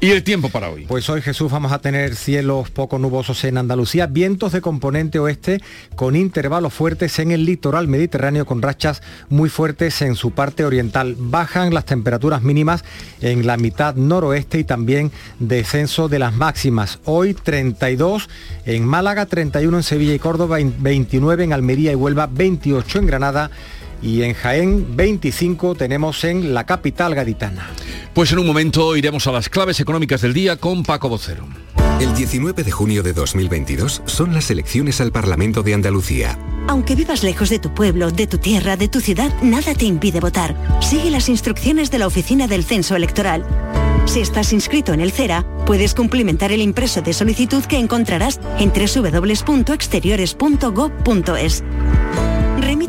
¿Y el tiempo para hoy? Pues hoy Jesús vamos a tener cielos poco nubosos en Andalucía, vientos de componente oeste con intervalos fuertes en el litoral mediterráneo con rachas muy fuertes en su parte oriental. Bajan las temperaturas mínimas en la mitad noroeste y también descenso de las máximas. Hoy 32 en Málaga, 31 en Sevilla y Córdoba, 29 en Almería y Huelva, 28 en Granada y en Jaén 25 tenemos en la capital gaditana. Pues en un momento iremos a las claves económicas del día con Paco Vocero. El 19 de junio de 2022 son las elecciones al Parlamento de Andalucía. Aunque vivas lejos de tu pueblo, de tu tierra, de tu ciudad, nada te impide votar. Sigue las instrucciones de la Oficina del Censo Electoral. Si estás inscrito en el CERA, puedes cumplimentar el impreso de solicitud que encontrarás en www.exteriores.gov.es.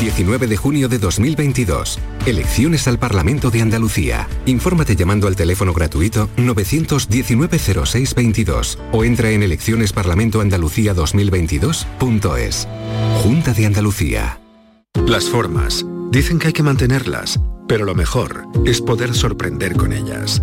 19 de junio de 2022. Elecciones al Parlamento de Andalucía. Infórmate llamando al teléfono gratuito 919-0622 o entra en eleccionesparlamentoandalucía2022.es. Junta de Andalucía. Las formas. Dicen que hay que mantenerlas, pero lo mejor es poder sorprender con ellas.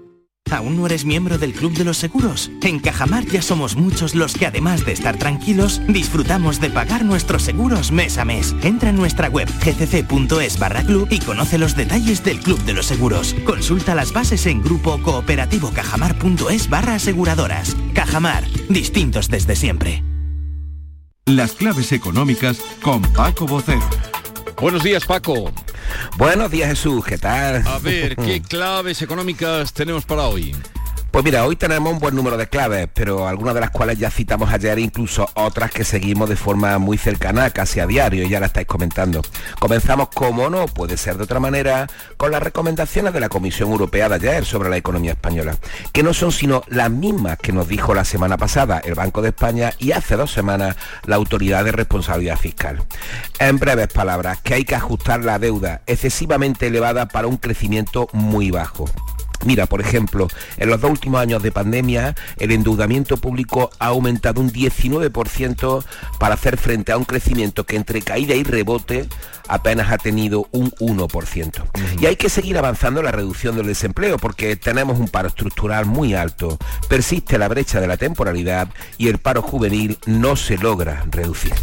¿Aún no eres miembro del Club de los Seguros? En Cajamar ya somos muchos los que además de estar tranquilos, disfrutamos de pagar nuestros seguros mes a mes. Entra en nuestra web gcc.es barra club y conoce los detalles del Club de los Seguros. Consulta las bases en grupo cooperativo cajamar.es barra aseguradoras. Cajamar, distintos desde siempre. Las claves económicas con Paco Bocero. Buenos días, Paco. Buenos días, Jesús. ¿Qué tal? A ver, ¿qué claves económicas tenemos para hoy? Pues mira, hoy tenemos un buen número de claves, pero algunas de las cuales ya citamos ayer, incluso otras que seguimos de forma muy cercana, casi a diario, ya la estáis comentando. Comenzamos, como no puede ser de otra manera, con las recomendaciones de la Comisión Europea de ayer sobre la economía española, que no son sino las mismas que nos dijo la semana pasada el Banco de España y hace dos semanas la Autoridad de Responsabilidad Fiscal. En breves palabras, que hay que ajustar la deuda excesivamente elevada para un crecimiento muy bajo. Mira, por ejemplo, en los dos últimos años de pandemia, el endeudamiento público ha aumentado un 19% para hacer frente a un crecimiento que entre caída y rebote apenas ha tenido un 1%. Y hay que seguir avanzando en la reducción del desempleo porque tenemos un paro estructural muy alto, persiste la brecha de la temporalidad y el paro juvenil no se logra reducir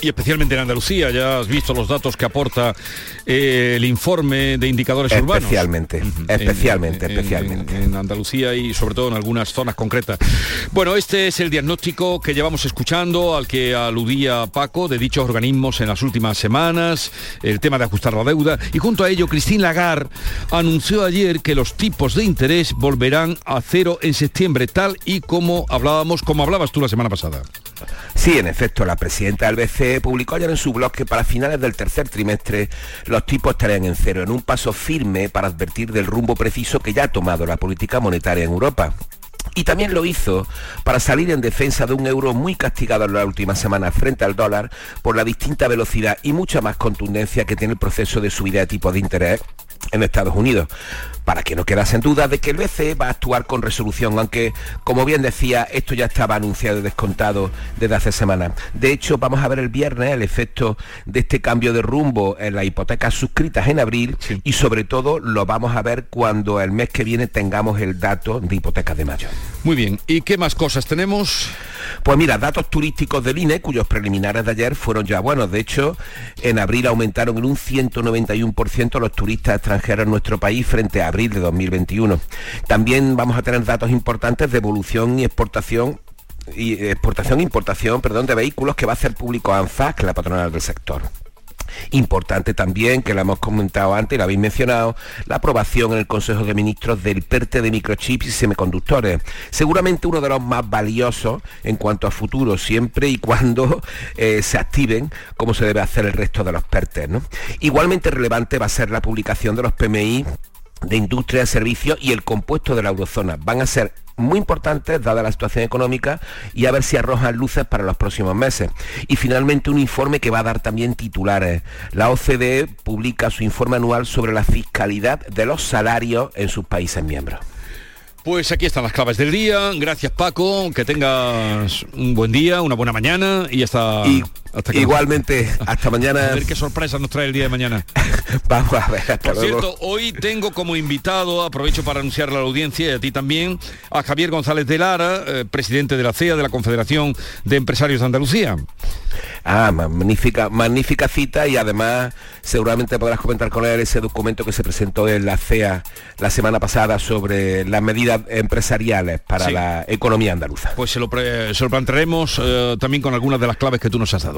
y especialmente en Andalucía. Ya has visto los datos que aporta eh, el informe de indicadores urbanos. Especialmente, especialmente, en, especialmente. En, Andalucía y sobre todo en algunas zonas concretas. Bueno, este es el diagnóstico que llevamos escuchando, al que aludía Paco, de dichos organismos en las últimas semanas, el tema de ajustar la deuda. Y junto a ello, Christine Lagarde anunció ayer que los tipos de interés volverán a cero en septiembre, tal y como hablábamos, como hablabas tú la semana pasada. Sí, en efecto, la presidenta del BCE publicó ayer en su blog que para finales del tercer trimestre los tipos estarían en cero, en un paso firme para advertir del rumbo preciso que ya ha tomado la política monetaria en Europa. Y también lo hizo para salir en defensa de un euro muy castigado en las últimas semanas frente al dólar por la distinta velocidad y mucha más contundencia que tiene el proceso de subida de tipo de interés en Estados Unidos para que no quedasen dudas de que el BCE va a actuar con resolución, aunque, como bien decía, esto ya estaba anunciado y descontado desde hace semanas. De hecho, vamos a ver el viernes el efecto de este cambio de rumbo en las hipotecas suscritas en abril y sobre todo lo vamos a ver cuando el mes que viene tengamos el dato de hipotecas de mayo. Muy bien, ¿y qué más cosas tenemos? Pues mira, datos turísticos del INE, cuyos preliminares de ayer fueron ya buenos. De hecho, en abril aumentaron en un 191% los turistas extranjeros en nuestro país frente a abril de 2021. También vamos a tener datos importantes de evolución y exportación y exportación e importación, perdón, de vehículos que va a hacer público ANFAC, la patronal del sector. Importante también, que lo hemos comentado antes y lo habéis mencionado, la aprobación en el Consejo de Ministros del PERTE de microchips y semiconductores. Seguramente uno de los más valiosos en cuanto a futuro, siempre y cuando eh, se activen como se debe hacer el resto de los PERTES. Igualmente relevante va a ser la publicación de los PMI de industria, servicios y el compuesto de la eurozona. Van a ser muy importantes dada la situación económica y a ver si arrojan luces para los próximos meses. Y finalmente un informe que va a dar también titulares. La OCDE publica su informe anual sobre la fiscalidad de los salarios en sus países miembros. Pues aquí están las claves del día. Gracias Paco, que tengas un buen día, una buena mañana y hasta... igualmente, hasta mañana. A ver qué sorpresa nos trae el día de mañana. Vamos a ver, hasta Por cierto, hoy tengo como invitado, aprovecho para anunciarle a la audiencia y a ti también, a Javier González de Lara, eh, presidente de la CEA, de la Confederación de Empresarios de Andalucía. Ah, magnífica, magnífica cita y además seguramente podrás comentar con él ese documento que se presentó en la CEA la semana pasada sobre las medidas empresariales para la economía andaluza. Pues se lo, se lo plantearemos eh, también con algunas de las claves que tú nos has dado.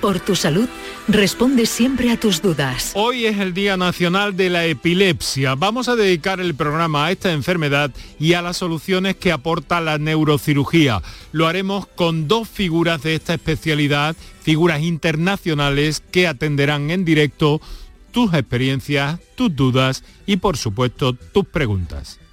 por tu salud, responde siempre a tus dudas. Hoy es el Día Nacional de la Epilepsia. Vamos a dedicar el programa a esta enfermedad y a las soluciones que aporta la neurocirugía. Lo haremos con dos figuras de esta especialidad, figuras internacionales que atenderán en directo tus experiencias, tus dudas y por supuesto tus preguntas.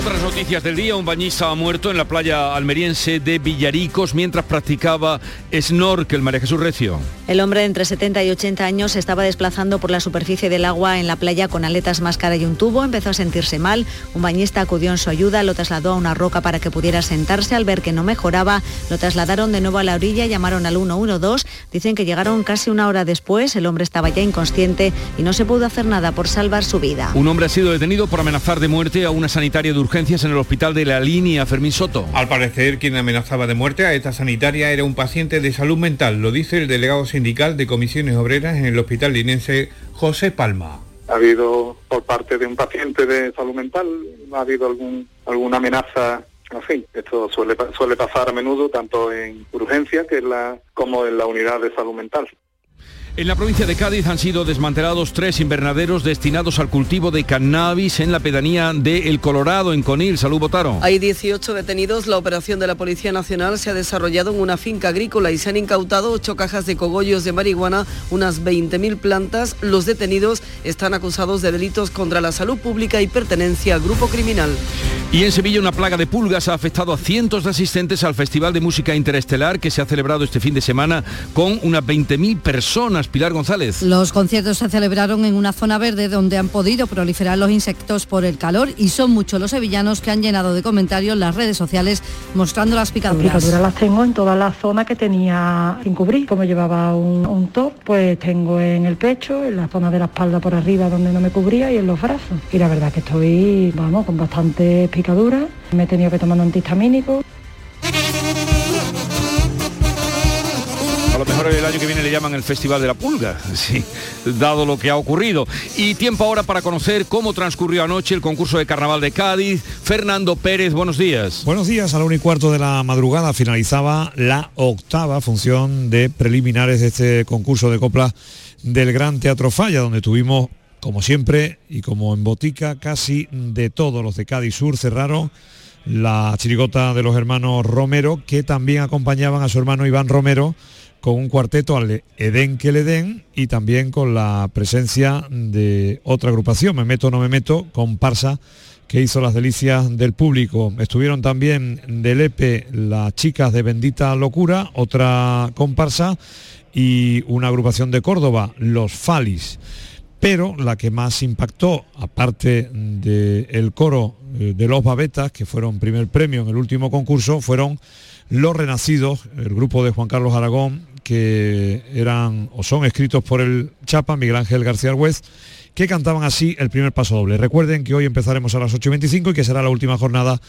Otras noticias del día, un bañista ha muerto en la playa almeriense de Villaricos mientras practicaba snorkel, María Jesús Recio. El hombre de entre 70 y 80 años se estaba desplazando por la superficie del agua en la playa con aletas, máscara y un tubo. Empezó a sentirse mal. Un bañista acudió en su ayuda, lo trasladó a una roca para que pudiera sentarse. Al ver que no mejoraba, lo trasladaron de nuevo a la orilla, llamaron al 112. Dicen que llegaron casi una hora después. El hombre estaba ya inconsciente y no se pudo hacer nada por salvar su vida. Un hombre ha sido detenido por amenazar de muerte a una sanitaria de urgencias en el hospital de la línea Fermín Soto. Al parecer, quien amenazaba de muerte a esta sanitaria era un paciente de salud mental, lo dice el delegado sindical de comisiones obreras en el hospital linense José Palma. Ha habido por parte de un paciente de salud mental, ha habido algún, alguna amenaza en fin, esto suele, suele pasar a menudo tanto en urgencia que la, como en la unidad de salud mental. En la provincia de Cádiz han sido desmantelados tres invernaderos destinados al cultivo de cannabis en la pedanía de El Colorado, en Conil. Salud, Botaro. Hay 18 detenidos. La operación de la Policía Nacional se ha desarrollado en una finca agrícola y se han incautado ocho cajas de cogollos de marihuana, unas 20.000 plantas. Los detenidos están acusados de delitos contra la salud pública y pertenencia al grupo criminal. Y en Sevilla una plaga de pulgas ha afectado a cientos de asistentes al Festival de Música Interestelar que se ha celebrado este fin de semana con unas 20.000 personas. Pilar González. Los conciertos se celebraron en una zona verde donde han podido proliferar los insectos por el calor y son muchos los sevillanos que han llenado de comentarios las redes sociales mostrando las picaduras. Las picaduras las tengo en toda la zona que tenía sin cubrir. Como llevaba un, un top, pues tengo en el pecho, en la zona de la espalda por arriba donde no me cubría y en los brazos. Y la verdad que estoy, vamos, con bastante picadura. Me he tenido que tomar un antihistamínico. A lo mejor el año que viene le llaman el Festival de la Pulga, sí, dado lo que ha ocurrido. Y tiempo ahora para conocer cómo transcurrió anoche el concurso de Carnaval de Cádiz. Fernando Pérez, buenos días. Buenos días, a la 1 y cuarto de la madrugada finalizaba la octava función de preliminares de este concurso de copla del Gran Teatro Falla, donde tuvimos, como siempre, y como en botica, casi de todos los de Cádiz Sur cerraron la chirigota de los hermanos Romero, que también acompañaban a su hermano Iván Romero con un cuarteto al Edén que le den y también con la presencia de otra agrupación, Me meto no me meto, con Parsa, que hizo las delicias del público. Estuvieron también de Lepe las chicas de Bendita Locura, otra comparsa, y una agrupación de Córdoba, los Falis. Pero la que más impactó, aparte del coro eh, de los Babetas, que fueron primer premio en el último concurso, fueron los Renacidos, el grupo de Juan Carlos Aragón, que eran o son escritos por el Chapa, Miguel Ángel García Argüez, que cantaban así el primer paso doble. Recuerden que hoy empezaremos a las 8.25 y que será la última jornada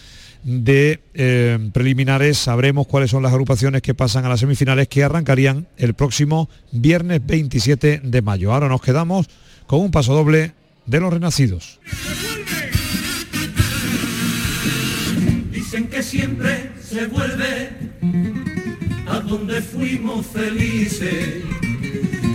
de eh, preliminares. Sabremos cuáles son las agrupaciones que pasan a las semifinales que arrancarían el próximo viernes 27 de mayo. Ahora nos quedamos con un paso doble de los renacidos. Dicen que siempre se vuelve a donde fuimos felices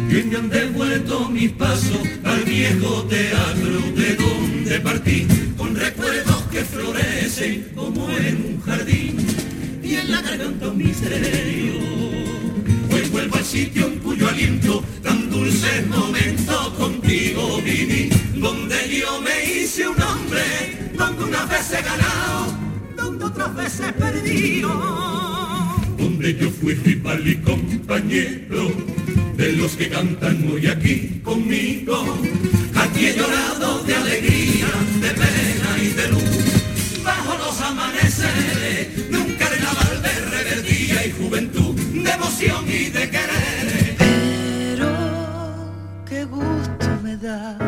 y me han devuelto mis pasos al viejo teatro de donde partí, con recuerdos que florecen como en un jardín y en la garganta un misterio. Vuelvo al sitio en cuyo aliento tan dulces momentos contigo viví, donde yo me hice un hombre, donde unas veces ganado, donde otras veces perdido. Donde yo fui rival y compañero de los que cantan hoy aquí conmigo. Aquí he llorado de alegría, de pena y de luz, bajo los amaneceres y de querer. Pero qué gusto me da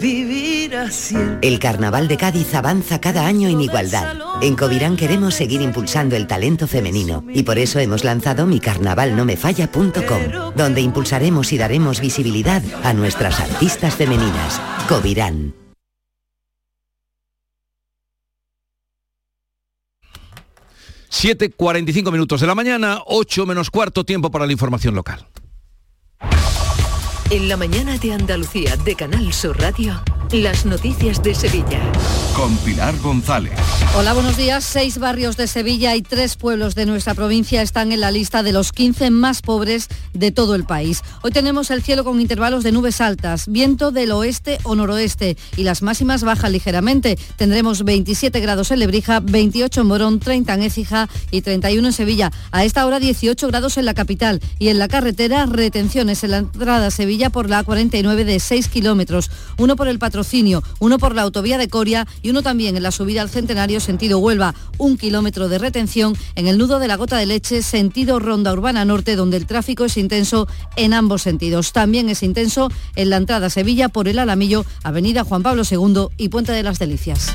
vivir así. El Carnaval de Cádiz avanza cada año en igualdad. En Covirán queremos seguir impulsando el talento femenino y por eso hemos lanzado micarnavalnomefalla.com, donde impulsaremos y daremos visibilidad a nuestras artistas femeninas. Covirán. ...7.45 minutos de la mañana, 8 menos cuarto tiempo para la información local. En la mañana de Andalucía de Canal Sur Radio, las noticias de Sevilla. Con Pilar González. Hola, buenos días. Seis barrios de Sevilla y tres pueblos de nuestra provincia están en la lista de los 15 más pobres de todo el país. Hoy tenemos el cielo con intervalos de nubes altas, viento del oeste o noroeste y las máximas bajan ligeramente. Tendremos 27 grados en Lebrija, 28 en Morón, 30 en Écija y 31 en Sevilla. A esta hora 18 grados en la capital y en la carretera retenciones en la entrada a Sevilla por la 49 de 6 kilómetros, uno por el uno por la autovía de Coria y uno también en la subida al Centenario sentido Huelva, un kilómetro de retención en el nudo de la Gota de Leche sentido Ronda Urbana Norte donde el tráfico es intenso en ambos sentidos. También es intenso en la entrada a Sevilla por el Alamillo, Avenida Juan Pablo II y Puente de las Delicias.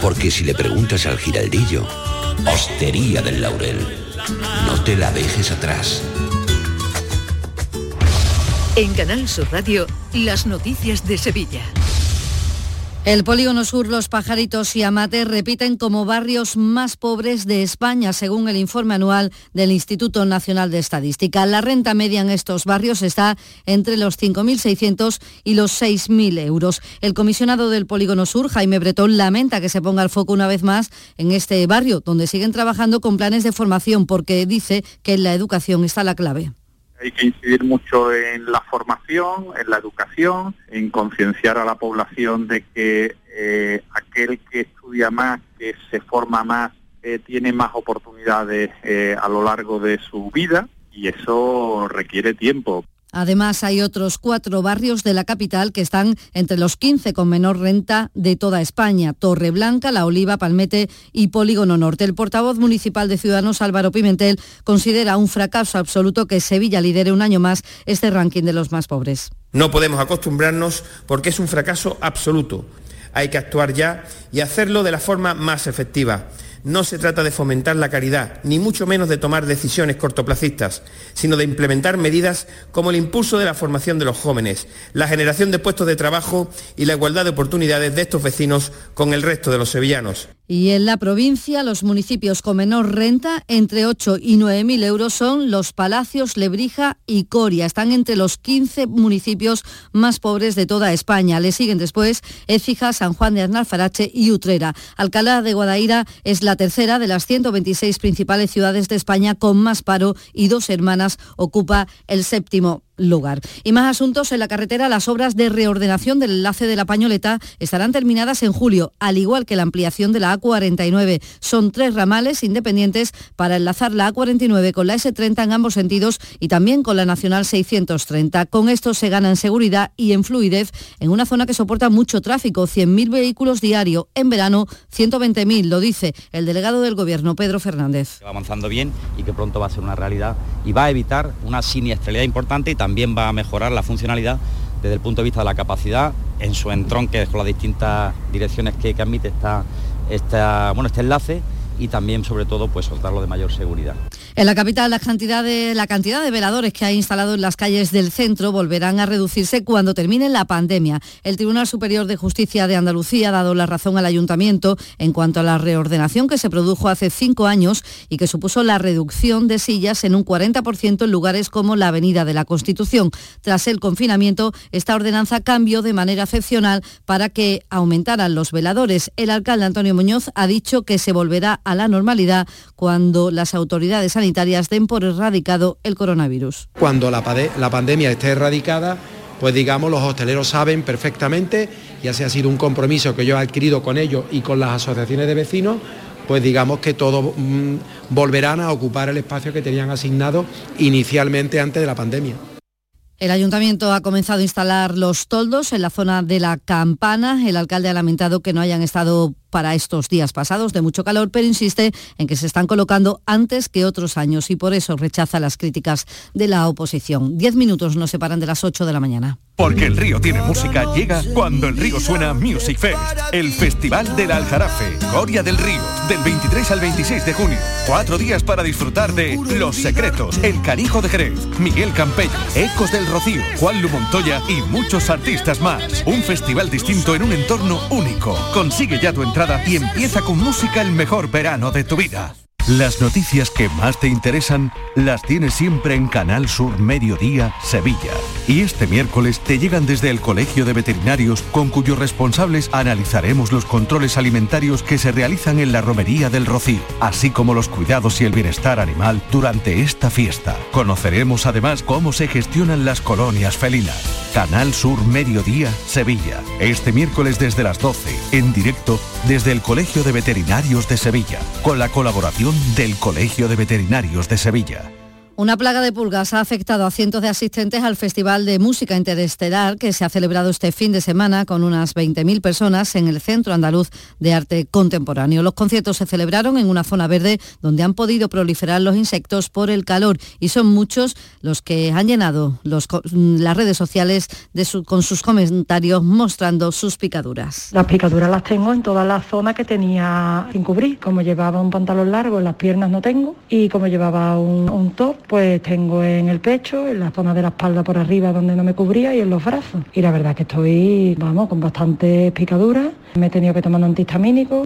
Porque si le preguntas al giraldillo, Hostería del Laurel, no te la dejes atrás. En Canal Sur Radio, las noticias de Sevilla. El Polígono Sur, Los Pajaritos y Amate repiten como barrios más pobres de España, según el informe anual del Instituto Nacional de Estadística. La renta media en estos barrios está entre los 5.600 y los 6.000 euros. El comisionado del Polígono Sur, Jaime Bretón, lamenta que se ponga el foco una vez más en este barrio, donde siguen trabajando con planes de formación, porque dice que en la educación está la clave. Hay que incidir mucho en la formación, en la educación, en concienciar a la población de que eh, aquel que estudia más, que se forma más, eh, tiene más oportunidades eh, a lo largo de su vida y eso requiere tiempo. Además, hay otros cuatro barrios de la capital que están entre los 15 con menor renta de toda España. Torre Blanca, La Oliva, Palmete y Polígono Norte. El portavoz municipal de Ciudadanos, Álvaro Pimentel, considera un fracaso absoluto que Sevilla lidere un año más este ranking de los más pobres. No podemos acostumbrarnos porque es un fracaso absoluto. Hay que actuar ya y hacerlo de la forma más efectiva No se trata de fomentar la caridad, ni mucho menos de tomar decisiones cortoplacistas, sino de implementar medidas como el impulso de la formación de los jóvenes, la generación de puestos de trabajo y la igualdad de oportunidades de estos vecinos con el resto de los sevillanos. Y en la provincia, los municipios con menor renta, entre 8 y 9 mil euros, son Los Palacios, Lebrija y Coria. Están entre los 15 municipios más pobres de toda España. Le siguen después Écija, San Juan de Arnalfarache y Utrera. Alcalá de Guadaira es la tercera de las 126 principales ciudades de España con más paro y dos hermanas ocupa el séptimo lugar. Y más asuntos en la carretera, las obras de reordenación del enlace de la Pañoleta estarán terminadas en julio, al igual que la ampliación de la A49. Son tres ramales independientes para enlazar la A49 con la S30 en ambos sentidos y también con la Nacional 630. Con esto se gana en seguridad y en fluidez en una zona que soporta mucho tráfico, 100.000 vehículos diario, en verano 120.000, lo dice el delegado del Gobierno, Pedro Fernández. Va avanzando bien y que pronto va a ser una realidad y va a evitar una siniestralidad importante y también va a mejorar la funcionalidad desde el punto de vista de la capacidad en su entronque con las distintas direcciones que, admite esta, esta, bueno, este enlace y también sobre todo pues soltarlo de mayor seguridad. En la capital, la cantidad, de, la cantidad de veladores que ha instalado en las calles del centro volverán a reducirse cuando termine la pandemia. El Tribunal Superior de Justicia de Andalucía ha dado la razón al ayuntamiento en cuanto a la reordenación que se produjo hace cinco años y que supuso la reducción de sillas en un 40% en lugares como la Avenida de la Constitución. Tras el confinamiento, esta ordenanza cambió de manera excepcional para que aumentaran los veladores. El alcalde Antonio Muñoz ha dicho que se volverá a la normalidad cuando las autoridades sanitarias den por erradicado el coronavirus. Cuando la, la pandemia esté erradicada, pues digamos los hosteleros saben perfectamente, y así ha sido un compromiso que yo he adquirido con ellos y con las asociaciones de vecinos, pues digamos que todos mm, volverán a ocupar el espacio que tenían asignado inicialmente antes de la pandemia. El ayuntamiento ha comenzado a instalar los toldos en la zona de la campana. El alcalde ha lamentado que no hayan estado para estos días pasados de mucho calor, pero insiste en que se están colocando antes que otros años y por eso rechaza las críticas de la oposición. Diez minutos nos separan de las ocho de la mañana. Porque el río tiene música llega cuando el río suena Music Fest, el festival del Aljarafe, Coria del Río, del 23 al 26 de junio. Cuatro días para disfrutar de Los Secretos, El Canijo de Jerez, Miguel Campello, Ecos del Rocío, Juan Lu Montoya y muchos artistas más. Un festival distinto en un entorno único. Consigue ya tu entrada y empieza con música el mejor verano de tu vida. Las noticias que más te interesan las tienes siempre en Canal Sur Mediodía, Sevilla. Y este miércoles te llegan desde el Colegio de Veterinarios, con cuyos responsables analizaremos los controles alimentarios que se realizan en la Romería del Rocío, así como los cuidados y el bienestar animal durante esta fiesta. Conoceremos además cómo se gestionan las colonias felinas. Canal Sur Mediodía, Sevilla. Este miércoles desde las 12, en directo desde el Colegio de Veterinarios de Sevilla, con la colaboración del Colegio de Veterinarios de Sevilla. Una plaga de pulgas ha afectado a cientos de asistentes al Festival de Música Interestelar que se ha celebrado este fin de semana con unas 20.000 personas en el Centro Andaluz de Arte Contemporáneo. Los conciertos se celebraron en una zona verde donde han podido proliferar los insectos por el calor y son muchos los que han llenado las redes sociales con sus comentarios mostrando sus picaduras. Las picaduras las tengo en todas las zonas que tenía sin cubrir. Como llevaba un pantalón largo, las piernas no tengo y como llevaba un top pues tengo en el pecho, en la zona de la espalda por arriba donde no me cubría y en los brazos. Y la verdad que estoy, vamos, con bastantes picaduras. Me he tenido que tomar un antihistamínico.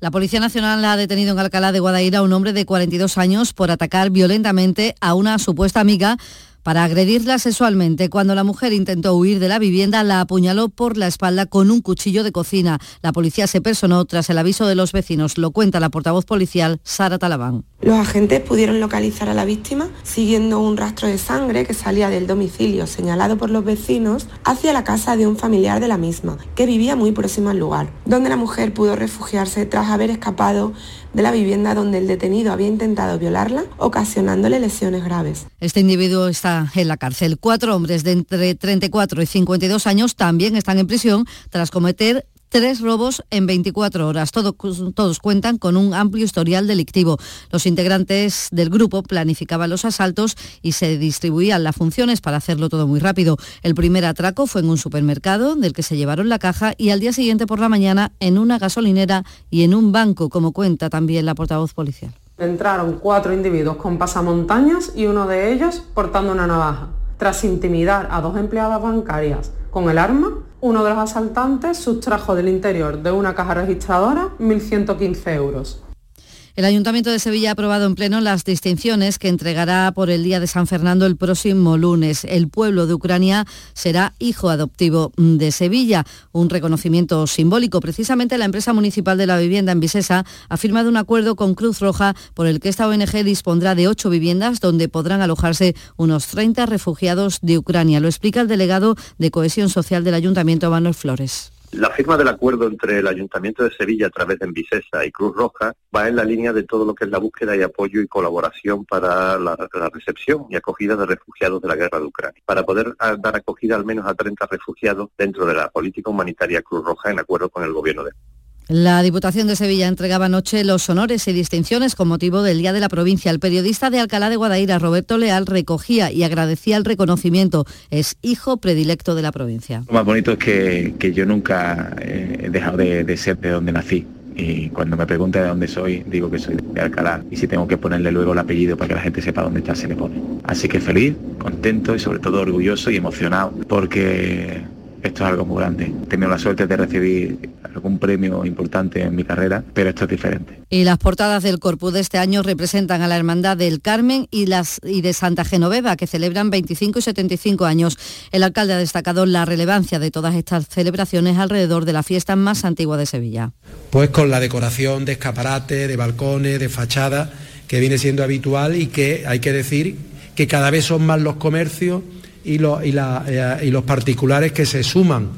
La Policía Nacional ha detenido en Alcalá de Guadaira a un hombre de 42 años por atacar violentamente a una supuesta amiga para agredirla sexualmente. Cuando la mujer intentó huir de la vivienda, la apuñaló por la espalda con un cuchillo de cocina. La policía se personó tras el aviso de los vecinos. Lo cuenta la portavoz policial Sara Talabán. Los agentes pudieron localizar a la víctima siguiendo un rastro de sangre que salía del domicilio señalado por los vecinos hacia la casa de un familiar de la misma, que vivía muy próximo al lugar, donde la mujer pudo refugiarse tras haber escapado de la vivienda donde el detenido había intentado violarla, ocasionándole lesiones graves. Este individuo está en la cárcel. Cuatro hombres de entre 34 y 52 años también están en prisión tras cometer tres robos en 24 horas. todos cuentan con un amplio historial delictivo. Los integrantes del grupo planificaban los asaltos y se distribuían las funciones para hacerlo todo muy rápido. El primer atraco fue en un supermercado del que se llevaron la caja y al día siguiente por la mañana en una gasolinera y en un banco, como cuenta también la portavoz policial. Entraron cuatro individuos con pasamontañas y uno de ellos portando una navaja. Tras intimidar a dos empleadas bancarias con el arma, uno de los asaltantes sustrajo del interior de una caja registradora 1.115 euros. El Ayuntamiento de Sevilla ha aprobado en pleno las distinciones que entregará por el Día de San Fernando el próximo lunes. El pueblo de Ucrania será hijo adoptivo de Sevilla, un reconocimiento simbólico. Precisamente la empresa municipal de la vivienda en Visesa ha firmado un acuerdo con Cruz Roja por el que esta ONG dispondrá de ocho viviendas donde podrán alojarse unos 30 refugiados de Ucrania. Lo explica el delegado de Cohesión Social del Ayuntamiento, Manuel Flores. La firma del acuerdo entre el Ayuntamiento de Sevilla a través de Envisesa y Cruz Roja va en la línea de todo lo que es la búsqueda y apoyo y colaboración para la, recepción y acogida de refugiados de la guerra de Ucrania, para poder ah, dar acogida al menos a 30 refugiados dentro de la política humanitaria Cruz Roja en acuerdo con el Gobierno de la Diputación de Sevilla entregaba anoche los honores y distinciones con motivo del Día de la Provincia. El periodista de Alcalá de Guadaira, Roberto Leal, recogía y agradecía el reconocimiento. Es hijo predilecto de la provincia. Lo más bonito es que, yo nunca he dejado de, ser de donde nací. Y cuando me pregunta de dónde soy, digo que soy de Alcalá. Y si tengo que ponerle luego el apellido para que la gente sepa dónde está, se le pone. Así que feliz, contento y sobre todo orgulloso y emocionado porque esto es algo muy grande. He tenido la suerte de recibir algún premio importante en mi carrera, pero esto es diferente. Y las portadas del Corpus de este año representan a la Hermandad del Carmen y, las, y de Santa Genoveva, que celebran 25 y 75 años. El alcalde ha destacado la relevancia de todas estas celebraciones alrededor de la fiesta más antigua de Sevilla. Pues con la decoración de escaparate, de balcones, de fachada, que viene siendo habitual y que hay que decir que cada vez son más los comercios y, eh, y, los particulares que se suman,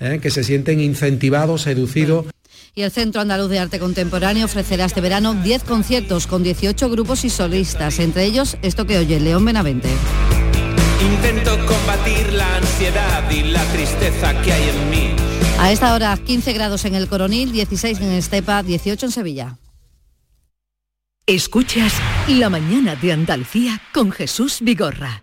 eh, que se sienten incentivados, seducidos. Y el Centro Andaluz de Arte Contemporáneo ofrecerá este verano 10 conciertos con 18 grupos y solistas, entre ellos esto que oye León Benavente. Intento combatir la ansiedad y la tristeza que hay en mí. A esta hora 15 grados en el Coronil, 16 en Estepa, 18 en Sevilla. Escuchas La mañana de Andalucía con Jesús Vigorra.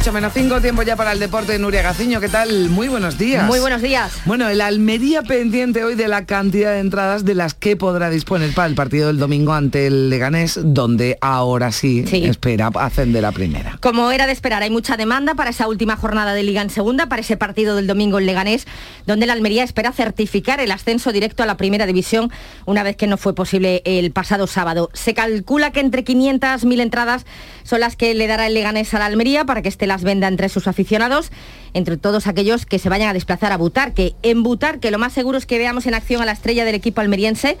8 menos 5, tiempo ya para el deporte de Nuria Gaciño. ¿Qué tal? Muy buenos días. Muy buenos días. Bueno, el Almería pendiente hoy de la cantidad de entradas de las que podrá disponer para el partido del domingo ante el Leganés, donde ahora sí, espera ascender a primera. Como era de esperar, hay mucha demanda para esa última jornada de Liga en segunda, para ese partido del domingo en Leganés, donde el Almería espera certificar el ascenso directo a la primera división una vez que no fue posible el pasado sábado. Se calcula que entre 500 mil entradas son las que le dará el Leganés a la Almería para que esté las venda entre sus aficionados, entre todos aquellos que se vayan a desplazar a Butarque. En Butarque lo más seguro es que veamos en acción a la estrella del equipo almeriense,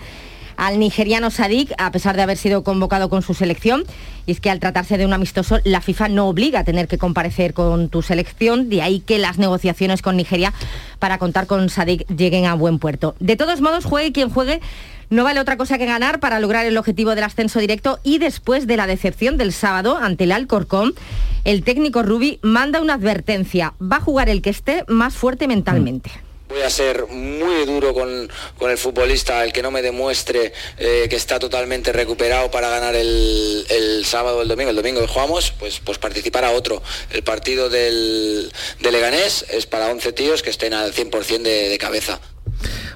al nigeriano Sadik, a pesar de haber sido convocado con su selección. Y es que al tratarse de un amistoso, la FIFA no obliga a tener que comparecer con tu selección, de ahí que las negociaciones con Nigeria para contar con Sadik lleguen a buen puerto. De todos modos, juegue quien juegue, no vale otra cosa que ganar para lograr el objetivo del ascenso directo y después de la decepción del sábado ante el Alcorcón, el técnico Rubi manda una advertencia. Va a jugar el que esté más fuerte mentalmente. Voy a ser muy duro con, el futbolista, el que no me demuestre eh, que está totalmente recuperado para ganar el, sábado o el domingo. El domingo que jugamos, pues, pues otro. El partido del, Leganés es para 11 tíos que estén al 100% de cabeza.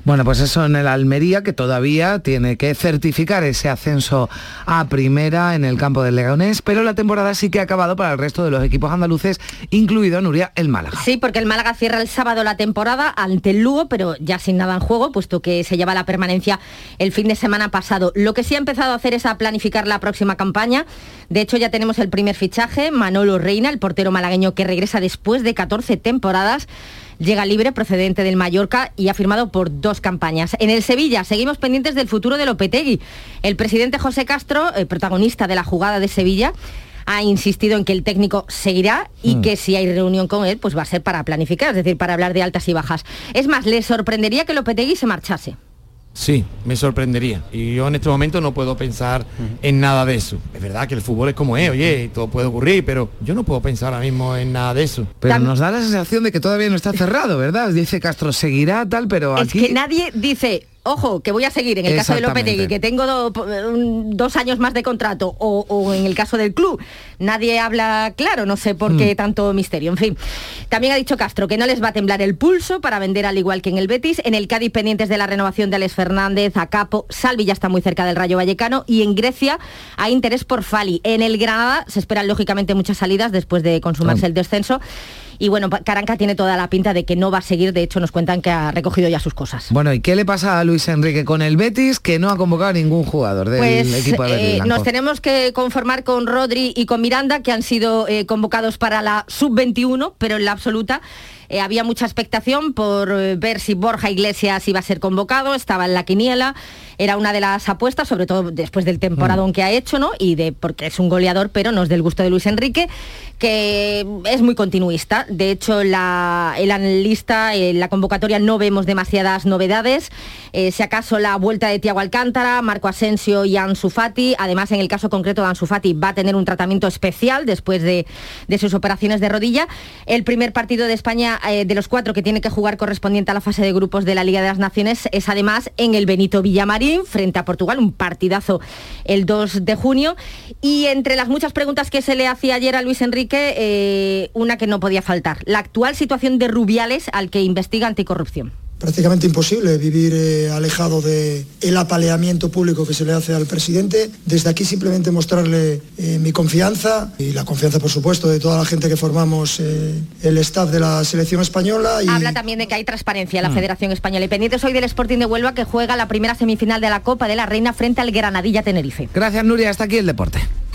Bueno, pues eso en el Almería, que todavía tiene que certificar ese ascenso a primera en el campo del Leganés, pero la temporada sí que ha acabado para el resto de los equipos andaluces, incluido Nuria el Málaga. Sí, porque el Málaga cierra el sábado la temporada ante el Lugo, pero ya sin nada en juego, puesto que se lleva la permanencia el fin de semana pasado. Lo que sí ha empezado a hacer es a planificar la próxima campaña. De hecho, ya tenemos el primer fichaje, Manolo Reina, el portero malagueño que regresa después de 14 temporadas llega libre procedente del Mallorca y ha firmado por dos campañas. En el Sevilla seguimos pendientes del futuro de Lopetegui. El presidente José Castro, el protagonista de la jugada de Sevilla, ha insistido en que el técnico seguirá y Mm. que si hay reunión con él, pues va a ser para planificar, es decir, para hablar de altas y bajas. Es más, le sorprendería que Lopetegui se marchase. Sí, me sorprendería. Y yo en este momento no puedo pensar en nada de eso. Es verdad que el fútbol es como es, oye, todo puede ocurrir, pero yo no puedo pensar ahora mismo en nada de eso. Pero nos da la sensación de que todavía no está cerrado, ¿verdad? Dice Castro, seguirá tal, pero Es aquí... que nadie dice, ojo, que voy a seguir en el caso de. Lopetegui, que tengo do- dos años más de contrato, o, o en el caso del club. Nadie habla claro, no sé por qué Mm. tanto misterio. En fin, también ha dicho Castro que no les va a temblar el pulso para vender al igual que en el Betis. En el Cádiz pendientes de la renovación de Alex Fernández, a Capo, Salvi ya está muy cerca del Rayo Vallecano y en Grecia hay interés por Fali. En el Granada se esperan lógicamente muchas salidas después de consumarse el descenso. Y bueno, Caranca tiene toda la pinta de que no va a seguir, de hecho nos cuentan que ha recogido ya sus cosas. Bueno, ¿y qué le pasa a Luis Enrique con el Betis que no ha convocado a ningún jugador del Pues equipo de eh, nos tenemos que conformar con Rodri y con Miranda, que han sido eh, convocados para la sub-21, pero en la absoluta eh, había mucha expectación por eh, ver si Borja Iglesias iba a ser convocado, estaba en la quiniela, era una de las apuestas, sobre todo después del temporadón que ha hecho, ¿no? Y de porque es un goleador, pero no es del gusto de Luis Enrique, que es muy continuista. De hecho, la, en la lista, en la convocatoria no vemos demasiadas novedades. Eh, si acaso la vuelta de Tiago Alcántara, Marco Asensio y Ansu Fati. Además, en el caso concreto de Ansu Fati va a tener un tratamiento especial después de, de sus operaciones de rodilla. El primer partido de España, eh, de los cuatro que tiene que jugar correspondiente a la fase de grupos de la Liga de las Naciones, es además en el Benito Villamarín frente a Portugal, un partidazo el 2 de junio. Y entre las muchas preguntas que se le hacía ayer a Luis Enrique, eh, una que no podía faltar, la actual situación de Rubiales al que investiga anticorrupción. Prácticamente imposible vivir eh, alejado de el apaleamiento público que se le hace al presidente. Desde aquí simplemente mostrarle eh, mi confianza y la confianza, por supuesto, de toda la gente que formamos eh, el staff de la selección española. Y... Habla también de que hay transparencia en la Mm. Federación Española. Y pendientes hoy del Sporting de Huelva que juega la primera semifinal de la Copa de la Reina frente al Granadilla Tenerife. Gracias, Nuria. Hasta aquí el deporte.